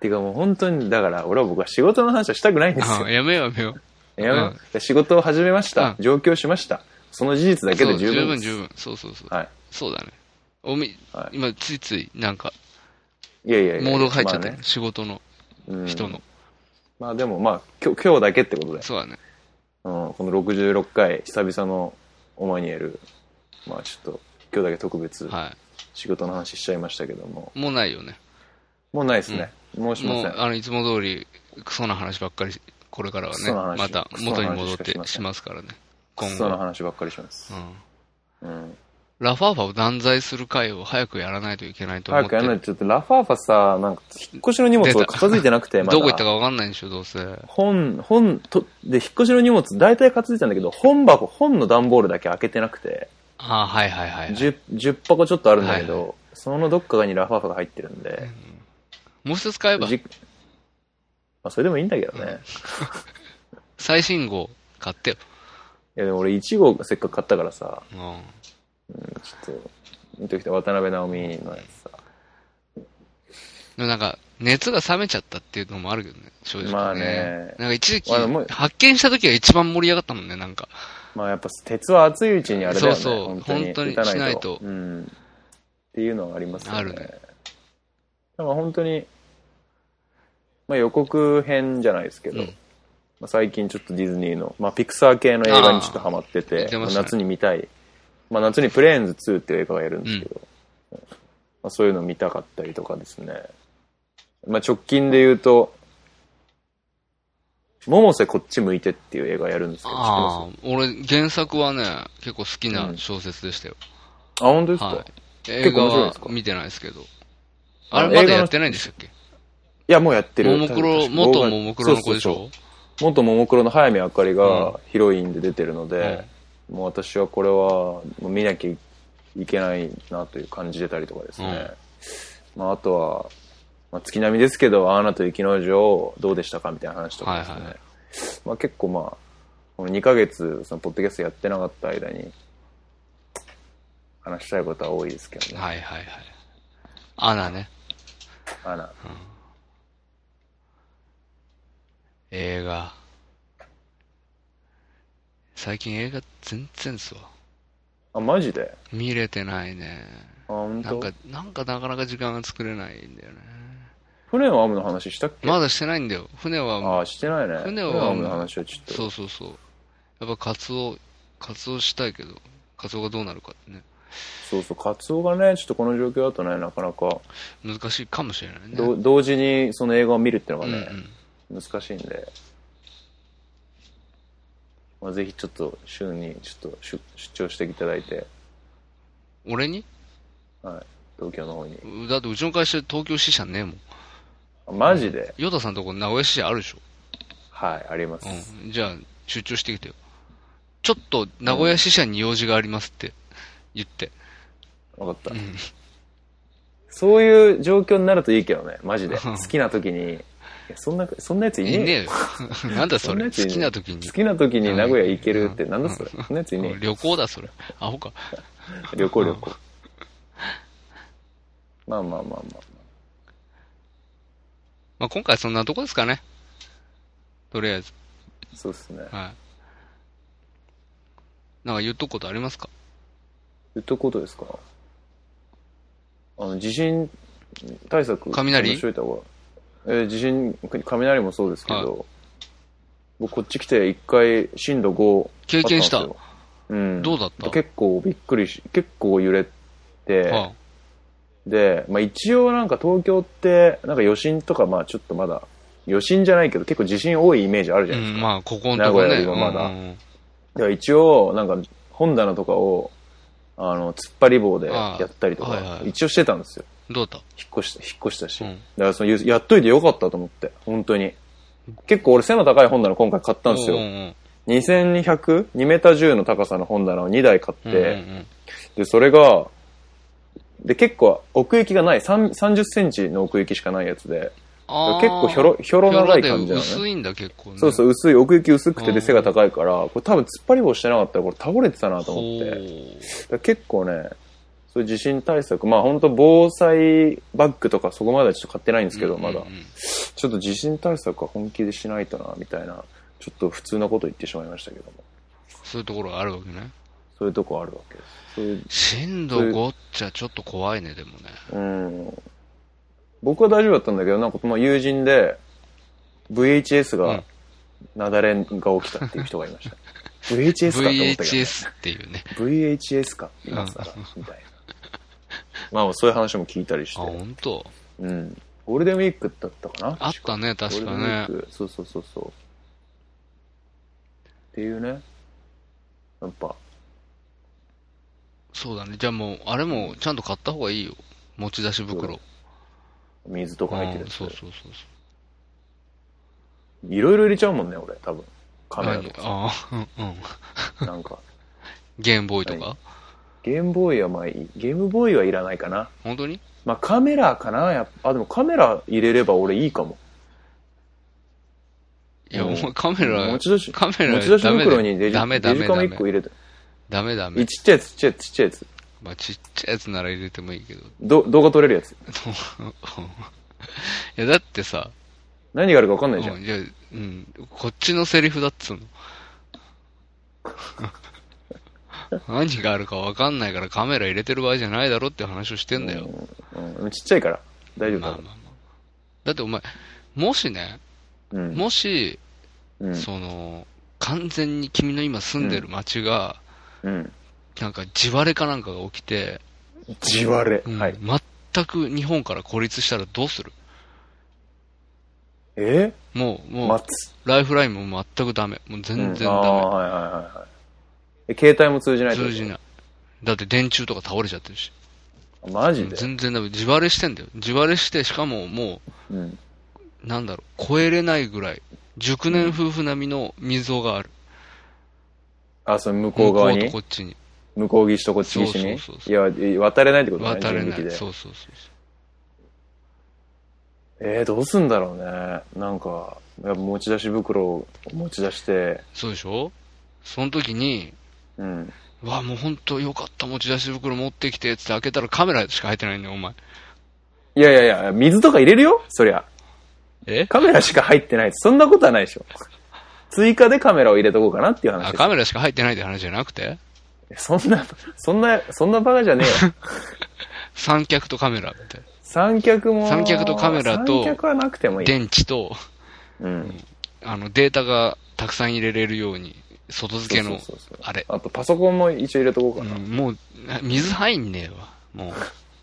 てかもう本当に、だから俺は僕は仕事の話はしたくないんですよあ。やめようやめよう。やめよう仕事を始めました。う上京しました。その事実だけで十分です。分十分。そうそうそう。はい。そうだね。おみ、はい今ついついなんか、いやいやいや。モードが入っちゃってる、まあね仕事のうん人の。まあでもまあ今日今日だけってことで、そうだね。うん、この66回久々のオマニエルまあちょっと今日だけ特別は仕事の話しちゃいましたけどもい。もうないよね。もうないですね、もうしませんあの、いつも通り、クソな話ばっかり、これからはね、また元に戻ってしますからね。ク今後。ソな話ばっかりしますう、ん。うん、ラファーファを断罪する会を早くやらないといけないと思っ。早くやんないとちょっとラファーファさなんか引っ越しの荷物が片付いてなくてまだどこ行ったかわかんないんでしょ、どうせ。本本とで引っ越しの荷物大体片付いてたんだけど本箱本の段ボールだけ開けてなくてああ、はいはいはいはい。10, 10箱ちょっとあるんだけど、はいそのどっかにラファーファが入ってるんで、もう一つ買えば、じまあ、それでもいいんだけどね。最新号買ってよ。いやでも俺1号せっかく買ったからさ、うん。うん、ちょっと、見ときて渡辺直美のやつさ。でもなんか、熱が冷めちゃったっていうのもあるけどね、正直、ね。まあねなんか一時期発見した時が一番盛り上がったもんね、なんか。まあやっぱ鉄は熱いうちにあれだよね。そうそう本当にしないとうん。っていうのはありますよね。あるね。だから本当に、まあ予告編じゃないですけど、うんまあ、最近ちょっとディズニーの、まあピクサー系の映画にちょっとハマってて、てねまあ夏に見たい。まあ夏にプレーンズ2っていう映画がやるんですけど、まあ、そういうの見たかったりとかですね。まあ直近で言うと、百瀬こっち向いてっていう映画やるんですけど、あまあ、俺、原作はね、結構好きな小説でしたよ。すあ、本当ですか、はい。映画面白いですか？は見てないですけど。ああれまだやってないんでしたっけ？いや、もうやってる。ももクロ、元ももクロの子でしょ？元ももクロの早見あかりがヒロインで出てるので、もう私はこれはもう見なきゃいけないなという感じてたりとかですね。まああとは、まあ、月並みですけど、アナと雪の女王どうでしたかみたいな話とかですね。はいはいまあ結構まあ、この2ヶ月、そのポッドキャストやってなかった間に、話したいことは多いですけどね。はいはいはい。アナね。アナ。映画。最近映画全然ですわ。あ、マジで？見れてないね。あ、本当？なんか、なんかなかなか時間が作れないんだよね。船のアムの話したっけ？まだしてないんだよ。船は、ああ、してないね。船はのアムの話はちょっと。そうそうそう。やっぱ活動、活動したいけど、活動がどうなるかってね。そうそう、カツオがね、ちょっとこの状況だとね、なかなか、難しいかもしれないね。ど同時にその映画を見るっていうのがうんね、難しいんで、まあ、ぜひちょっと週にちょっと出出張していただいて、うん。俺に？はい、東京の方に。だってうちの会社東京支社ねえもん。あマジで、ヨタさんとこ名古屋支社あるでしょはい、あります。うん。じゃあ、出張してきてよ。ちょっと名古屋支社に用事がありますって言って。わかった、うん。そういう状況になるといいけどね、マジで。好きな時に、いやそんな、そんなやついねえよいねえよ。なんだそれ。好きな時に好。きな時に名古屋行けるって、うんなんだそれ。そんなやついねえよ旅行だ、それ。アホか。旅行旅行。まあまあまあまあ。まあ、今回そんなとこですかね。とりあえず。そうですね。はい。なんか言っとくことありますか？言っとくことですか？あの、地震対策。雷？しといた方が。えー地震、雷もそうですけど、はい僕こっち来て一回震度5経験した？うん。どうだった？結構びっくりし、結構揺れて、はで、まあ一応なんか東京って、なんか余震とかまあちょっとまだ、余震じゃないけど結構地震多いイメージあるじあ、ゃないうですか。ん、まあ、ここのとこ名古屋ね。よりもまだうんうんだから一応、なんか、本棚とかを、あの、突っ張り棒でああやったりとか一応してたんですよ。どうだっ引っ越した、引っ越したし。うん。だからその、やっといてよかったと思って、本当に。結構俺背の高い本棚今回買ったたんですよ。うん。うん2200、2メーター10の高さの本棚を2台買って、うんうんうん。で、それが、で、結構奥行きがない、3 30センチの奥行きしかないやつで、結構ひょろ、ひょろ長い感じなのね。薄いんだ、結構ね。そうそう、薄い、奥行き薄くてうん。で背が高いから、これ多分突っ張り棒してなかったらこれ倒れてたなと思って。結構ね、そういう地震対策、まあ本当防災バッグとかそこまではちょっと買ってないんですけど、まだちょっと地震対策は本気でしないとな、みたいな、ちょっと普通なこと言ってしまいましたけども。そういうところがあるわけね。そういうとこあるわけです。そういう、震度5っちゃちょっと怖いね、でもね。うん。僕は大丈夫だったんだけど、なんかまあ友人で、VHS がうん、雪崩が起きたっていう人がいました。VHS かって思ったけど、ね。VHS っていうね。VHS か、今更、みたいな。まあ、そういう話も聞いたりしあ、て。本当。うん。ゴールデンウィークだったかな？あったね、確かね。そうそうそうそう。っていうね。やっぱ、そうだね。じゃあもう、あれもちゃんと買った方がいいよ。持ち出し袋。水とか入ってる。そうそうそうそう。いろいろ入れちゃうもんね、俺、多分。カメラとかさ。ああ、うんうん。なんか。ゲームボーイとか？ゲームボーイはまあいい。ゲームボーイはいらないかな。本当に？まあカメラかなやあ、でもカメラ入れれば俺いいかも。いや、うんお前カメラ持、ち出し、カメラ持ち出し袋にデジダメダメデジカメダメ1個入れて。ダメダメ。ちっちゃいやつ、ちっちゃいやつ、ちっちゃいやつ。まあ、ちっちゃいやつなら入れてもいいけど。いど動画撮れるやつ。や、だってさ、何があるか分かんないじゃん。うん、うん、こっちのセリフだっつうの。何があるかわかんないからカメラ入れてる場合じゃないだろって話をしてんだよ。うんうんちっちゃいから。大丈夫だまあまあまあ。だってお前、もしね、うん。もし、うん。その、完全に君の今住んでる街が、うん。なんか地割れかなんかが起きて、地割れ。うんはい。全く日本から孤立したらどうする？え？もう、もう。ライフラインも全くダメ。もう全然ダうんああ、はいはいはいはい。え、携帯も通じないメ。通じい。ない。だって電柱とか倒れちゃってるし。マジで？全然ダメ。地割れしてんだよ。地割れして、しかももうん。う、なんだろう、超えれないぐらい、熟年夫婦並みの溝がある。あ、その向こう側向にこうとこっちに。向こう岸とこっち岸に？そうそういや、渡れないってことね、渡れない。そうそうそうえー、どうすんだろうね。なんか、やっぱ持ち出し袋を持ち出して、そう。そうでしょ？その時に、うん。うわ、もう本当よかった、持ち出し袋持ってきて、つって開けたらカメラしか入ってないんだよ、お前。いやいやいや、水とか入れるよそりゃ。え？カメラしか入ってない。そんなことはないでしょ。追加でカメラを入れとこうかなっていう話カメラしか入ってないって話じゃなくて？そんな、そんな、そんなバカじゃねえよ。三脚とカメラって。三脚も。三脚とカメラと三脚はなくてもいい。電池と、うん。あの、データがたくさん入れれるように、外付けのあれ。あとパソコンも一応入れとこうかな。うんもう、水入んねえわ。も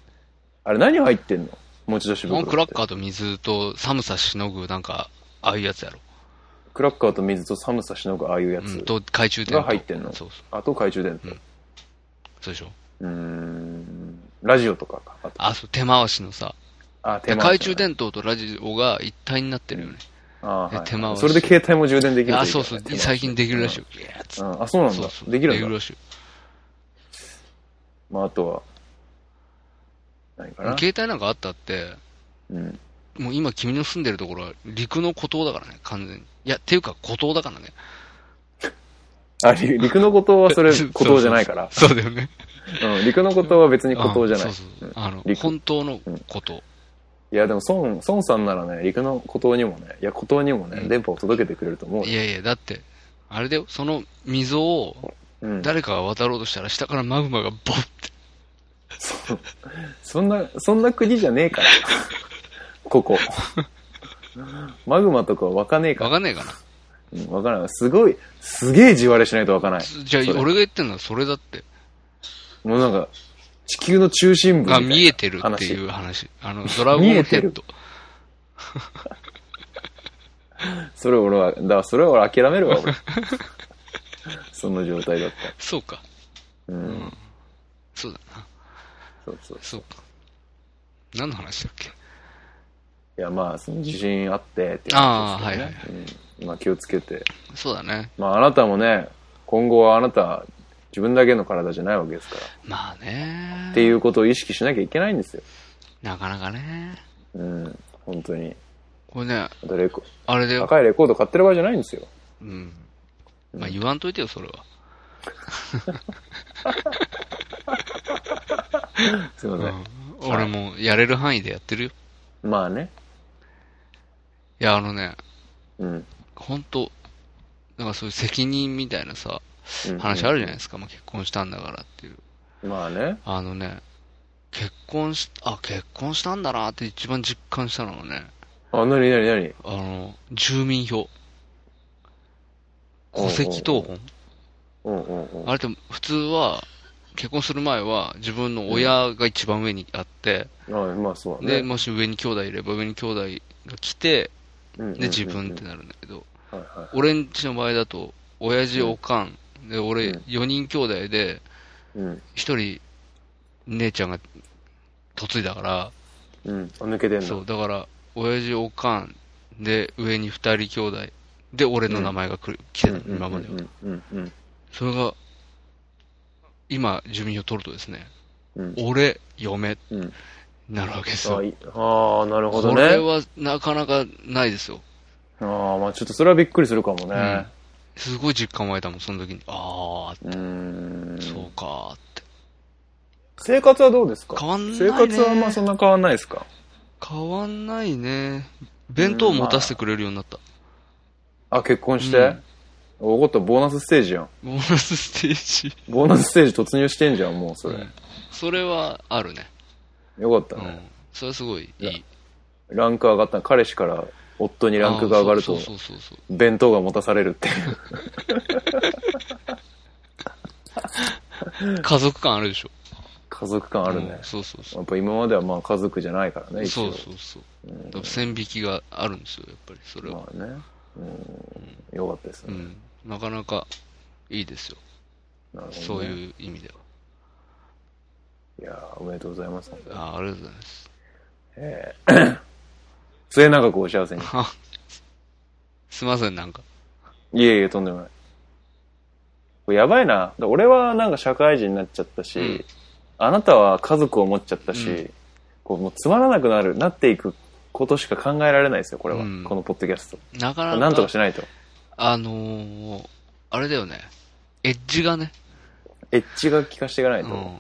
あれ何入ってんの？持ち出しう。袋クラッカーと水と寒さしのぐ、なんか、ああいうやつやろ。クラッカーと水と寒さしのぐああいうやつ。うん、と、懐中電灯。が入ってんの？そうそう。あと懐中電灯。うんそうでしょ？うーん。ラジオとかか。あそう、手回しのさ。あ、手懐回し中電灯とラジオが一体になってるよね。あはいはい手回しそれで携帯も充電できるあ、いそうそう。最近できるらしいよ。あ、そうなんだ。できるんだ。できるらしいよ。まあ、あとは、何かな？携帯なんかあったって、うん。もう今君の住んでるところは陸の孤島だからね、完全に。いや、っていうか孤島だからね。あ、り陸の孤島はそれ 孤島じゃないから。そうだよね。うん。陸の孤島は別に孤島じゃない。あそうそうあの、陸本当の孤島。いや、でも、孫、孫さんならね、陸の孤島にもね、いや、孤島にもね、うん電波を届けてくれると思うよ。いやいや、だって、あれだよ、その溝をうん。誰かが渡ろうとしたら下からマグマがボッて。そんな、そんな国じゃねえから。ここ。マグマとかは湧かねえから。わかんねえかな。うん、湧かない。すごい、すげえ地割れしないと湧かない。じゃあ俺が言ってんのはそれだって。もうなんか、地球の中心部がいな見えてるって話いう話。あの、ドラゴンヘッド。それ俺は、だからそれは俺諦めるわ、俺。その状態だったら。そうか。うん。そうだな。そうそう。そうか。何の話だっけ？いや、まあ、その地震あってっていうあー話ですよね。はいはいうん。まあ気をつけて。そうだね。まああなたもね、今後はあなた、自分だけの体じゃないわけですから。まあね。っていうことを意識しなきゃいけないんですよ。なかなかね。うん。本当に。これね、あとレコあれだよ。高いレコード買ってる場合じゃないんですよ。うん。まあ言わんといてよ、それは。すいません。うん俺もやれる範囲でやってるよ。まあね。いや、あのね、うん。本当なんかそういう責任みたいなさ、うん話あるじゃないですか。まあ結婚したんだからっていう。まあね。あのね、結婚し、あ、結婚したんだなって一番実感したのはね、あ、なになになにあの、住民票。戸籍謄本うんうんうん。あれって普通は、結婚する前は自分の親が一番上にあって、あまあそうだで、ね。もし上に兄弟いれば上に兄弟が来て、うんうんうんうんで、自分ってなるんだけど、はいはい。俺んちの場合だと、親父、おかん、で、俺うん、4人兄弟で、うん。1人、姉ちゃんが嫁いだから、うん。あ抜けてんだ。そう、だから、親父、おかん、で、上に2人兄弟、で、俺の名前が来る、来てたの、今までは。うんうんうんそれが、今、住民票取るとですね、うん。俺、嫁、うん。うん。なるわけですよ。あいああ、なるほどこれね。はなかなかないですよ。ああ、まあちょっとそれはびっくりするかもね。すごい実感湧いたもん、その時に。あうーんあ、。そうかーって。生活はどうですか？変わんないね生活はまあそんな変わんないですか？変わんないね。弁当を持たせてくれるようになった。あ、結婚して、うんおこった、ボーナスステージやん。ボーナスステージ。ボーナスステージ突入してんじゃん、もうそれ。うんそれはあるね。よかったね。うん。それはすごいいい。ランク上がった彼氏から夫にランクが上がると。弁当が持たされるっていう。家族感あるでしょ。家族感あるねうん。そうそうそう。やっぱ今まではまあ家族じゃないからね。そうそうそう。だから線引きがあるんですよ、やっぱり。それは。まあね。うん。よかったですね。うん。なかなかいいですよ。なるほどねそういう意味では。いやーおめでとうございます。あありがとうございます。末永くお幸せに。あ すいません、なんか。いえいえ、とんでもない。これやばいな。俺はなんか社会人になっちゃったし、うんあなたは家族を持っちゃったし、うんこうもうつまらなくなる、なっていくことしか考えられないですよ、これは。うんこのポッドキャスト。なかなか、なんとかしないと。あのー、あれだよね。エッジがね。エッジが効かしていかないと。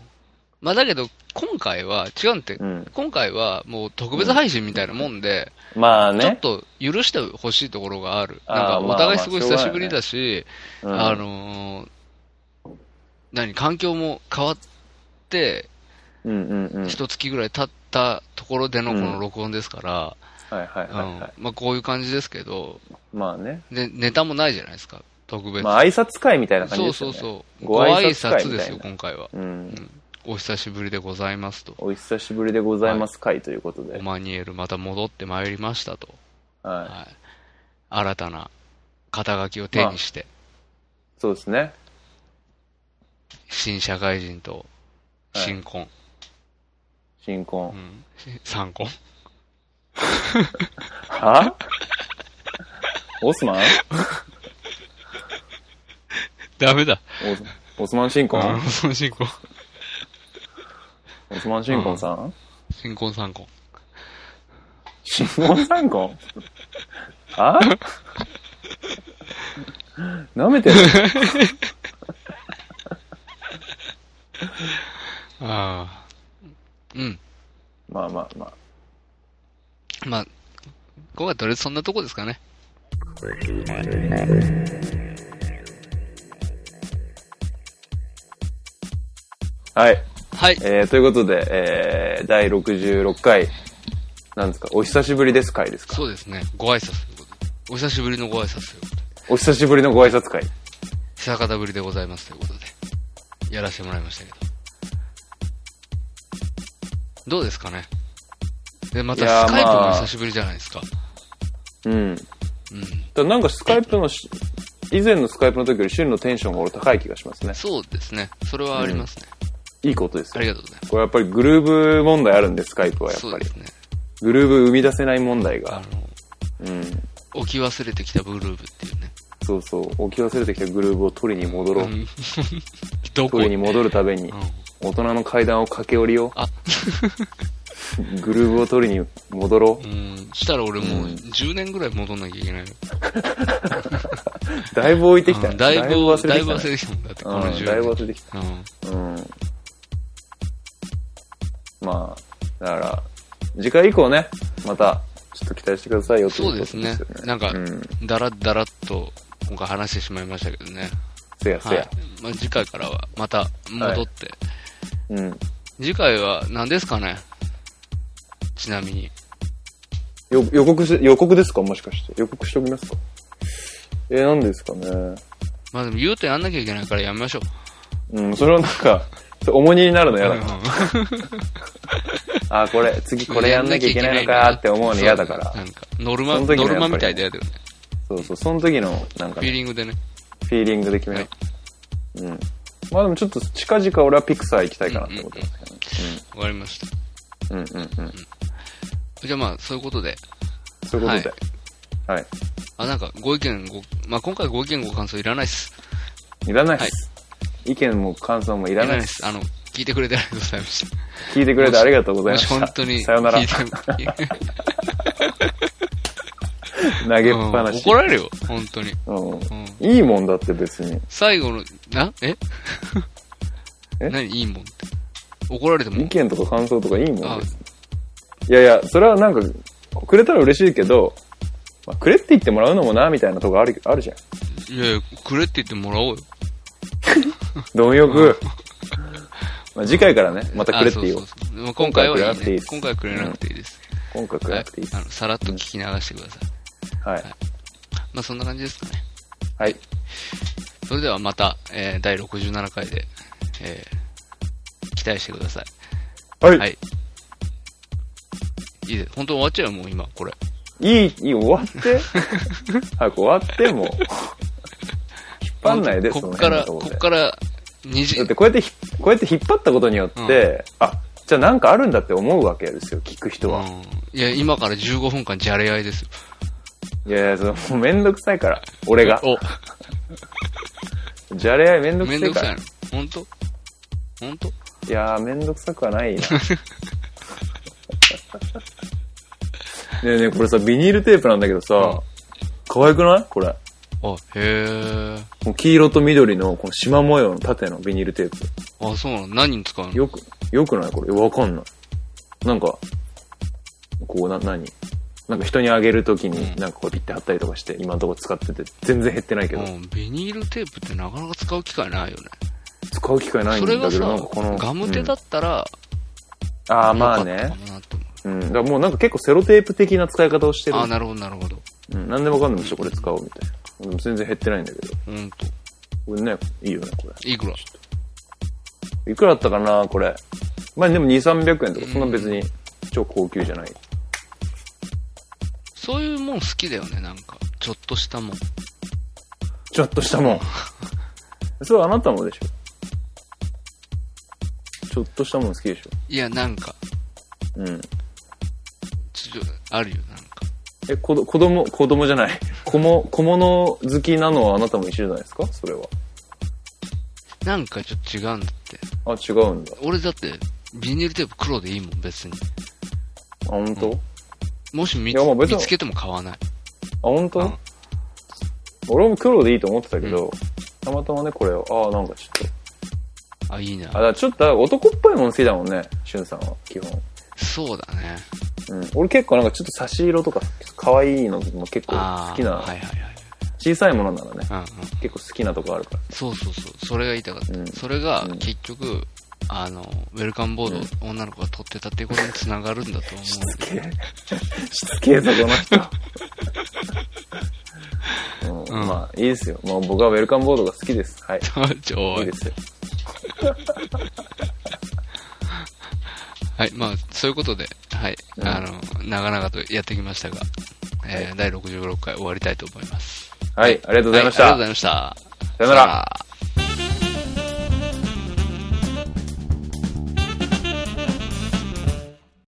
うん。まあだけど、今回は違うんって、うん。今回はもう特別配信みたいなもんで、まあちょっね。と許してほしいところがある。なんかまあお互いすごいまあ久しぶりだし、うんあのー、何、環境も変わって、うんうんうん。はい一月ぐらい経ったところでのこうんの録音ですから、はいはい。まあこういう感じですけど、まあね。で、ネタもないじゃないですか、特別。まあ挨拶会みたいな感じそうですよね。そうそう。ごご挨挨拶ですよ、今回は。う。うんん。お久しぶりでございますと。お久しぶりでございます会ということで。オマニエルまた戻ってまいりましたと。はい。はい。新たな肩書きを手にして、そうですね。新社会人とはい新婚、新婚う。ん、三婚は？オスマン？ダメだ。オオスマン新婚？うん、その新婚。オスマン新婚さん？新婚三婚。新婚三婚は舐めてる？ああ。うん。まあまあまあ。まあ、今回とりあえずそんなとこですかね。はい。はい。えー、ということで、えー、第66回、なんですか、お久しぶりです会ですか？そうですね。ご挨拶ということで。お久しぶりのご挨拶ということで。お久しぶりのご挨拶会。久方ぶりでございますということで。やらせてもらいましたけど。どうですかね？で、またスカイプもまあ久しぶりじゃないですか。うん。うん。だなんかスカイプのし、以前のスカイプの時より旬のテンションが俺高い気がしますね。そうですね。それはありますね。いいことですよ。ありがとうございます。これやっぱりグルーブ問題あるんで、スカイプはやっぱり。ね。グルーブ生み出せない問題あが。の、うん。置き忘れてきたブルーブっていうね。そうそう。置き忘れてきたグルーブを取りに戻ろう。うん どこ？取りに戻るためにう、ん。大人の階段を駆け下りよあ、う。グルーブを取りに戻ろう。うん。したら俺もう10年ぐらい戻んなきゃいけないよ。だいぶ置いてきただいぶ、だいぶ忘れて忘れてきただって。この10年。うん、だいぶ忘れてきた。うん。うん。まあ、だから、次回以降ね、また、ちょっと期待してくださいよってそうですねよ。なんかう、ん。だらだらっと今回話してしまいましたけどね。せやせやはい。。まあ、次回からはまた戻って。うん。次回は何ですかね？ちなみに。よ予告し、予告ですか？もしかして。予告しておきますか？えー、何ですかね？まあでも言うとやんなきゃいけないからやめましょう。うん、それはなんか、重荷になるの嫌だな。うん あ、これ、次これやんなきゃいけないのかって思うの嫌だから。なんか、ノルマ、ノルマみたいで嫌だよね。そうそう、その時の、なんかフィーね、リングでね。フィーリングで決めよう。うん。まあでもちょっと近々俺はピクサー行きたいかなって思ってますけどね。わかりました。うん、うん、うんうん。じゃあまあ、そういうことで。そういうことで。はい。あ、なんか、ご意見ご、まあ今回ご意見ご感想いらないっす。いらないっす。意見も感想もいいらないっす。あの、聞いてくれてありがとうございました。聞いてくれてありがとうございました。本当にさよなら。投げっぱうなんし。怒られるよ、本当に。うん。うん。いいもんだって別に。最後の、な、え？え？何？いいもんって。怒られても？意見とか感想とかいいもんです。いやいや、それはなんか、くれたら嬉しいけど、まあ、くれって言ってもらうのもな、みたいなとこある、あるじゃん。いやいや、くれって言ってもらおうよ。貪欲。まあ、次回からね、またくれって言おう。あそうそうそうまあ今回はいいね今回くれなくていいです。今回はくれなくていいです。今回くれはないくていいですあ。の、さらっと聞き流してください。はい。まあそんな感じですかね。はい。それではまた、えー、第67回で、えー、期待してください。はい。はい。いいです。本当終わっちゃうよ、もう今、これ。いい、いい、終わって？早く終わって、もう。張んないで、こっから、こっから、2時だってこうやってひ、こうやって引っ張ったことによって、あ、じゃあなんかあるんだって思うわけですよ、聞く人は。うん。いや、今から15分間じゃれ合いですよ。いやいや、そのもうめんどくさいから。俺が。お、じゃれ合いめんどくめんどくさいさいから。の。ほんとほんといやー、めんどくさくはないな。ねえねえ、これさ、ビニールテープなんだけどさ、可愛くない？これ。あ、へえ。黄色と緑のこの縞模様の縦のビニールテープ。あ、そうなの？何に使うの？よく、よくない？これ。わかんない。なんか、こうな、何？なんか人にあげるときに、なんかこうピッて貼ったりとかして、今のところ使ってて、全然減ってないけど、うん、ビニールテープってなかなか使う機会ないよね。使う機会ないんそれがだけど、なんさかこの。ガムテだったら、うん、ああ、まあねううん。だからもうなんか結構セロテープ的な使い方をしてる。あ、なるほど、なるほど。うん。なんでもかんでもちょこれ使おうみたいな。うん全然減ってないんだけど。ほんと。これね、いいよね、これ。いくら？いくらだったかな、これ。まあでも2、300円とか、そんな別に超高級じゃない。そういうもん好きだよね、なんか。ちょっとしたもん。ちょっとしたもん。それはあなたもでしょ。ちょっとしたもん好きでしょ。いや、なんか、うん。ちょ、あるよ、なんか。え、子供、子供じゃない。小も小物好きなのはあなたも一緒じゃないですか？それは。なんかちょっと違うんだって。あ、違うんだ。あ、俺だって、ビニールテープ黒でいいもん、別に。本当、あ、もし見つけても買わない。本当、うん俺も黒でいいと思ってたけど、たまたまね、これを、ああ、なんかちょっと。あ、いいなあ、だ。ちょっと男っぽいもの好きだもんね、しゅんさんは、基本。そうだね。うん。俺結構なんかちょっと差し色とか、可愛いのも結構ああ。好きな、はいはいはい。小さいものならね、うんうん。結構好きなとこあるから。そうそうそう。それが言いたかった。うんそれがうん結局、あの、ウェルカムボード、を女の子が取ってたっていうことにつながるんだと思う。しつけえ。しつけえぞ、この人。うんうんまあ、いいですよ。もう僕はウェルカムボードが好きです。はい いいですよ。はい、まあ、そういうことで、はい、うんあの、長々とやってきましたが、えー第66回終わりたいと思います。はい、ありがとうございました。はありがとうございました。さよなら。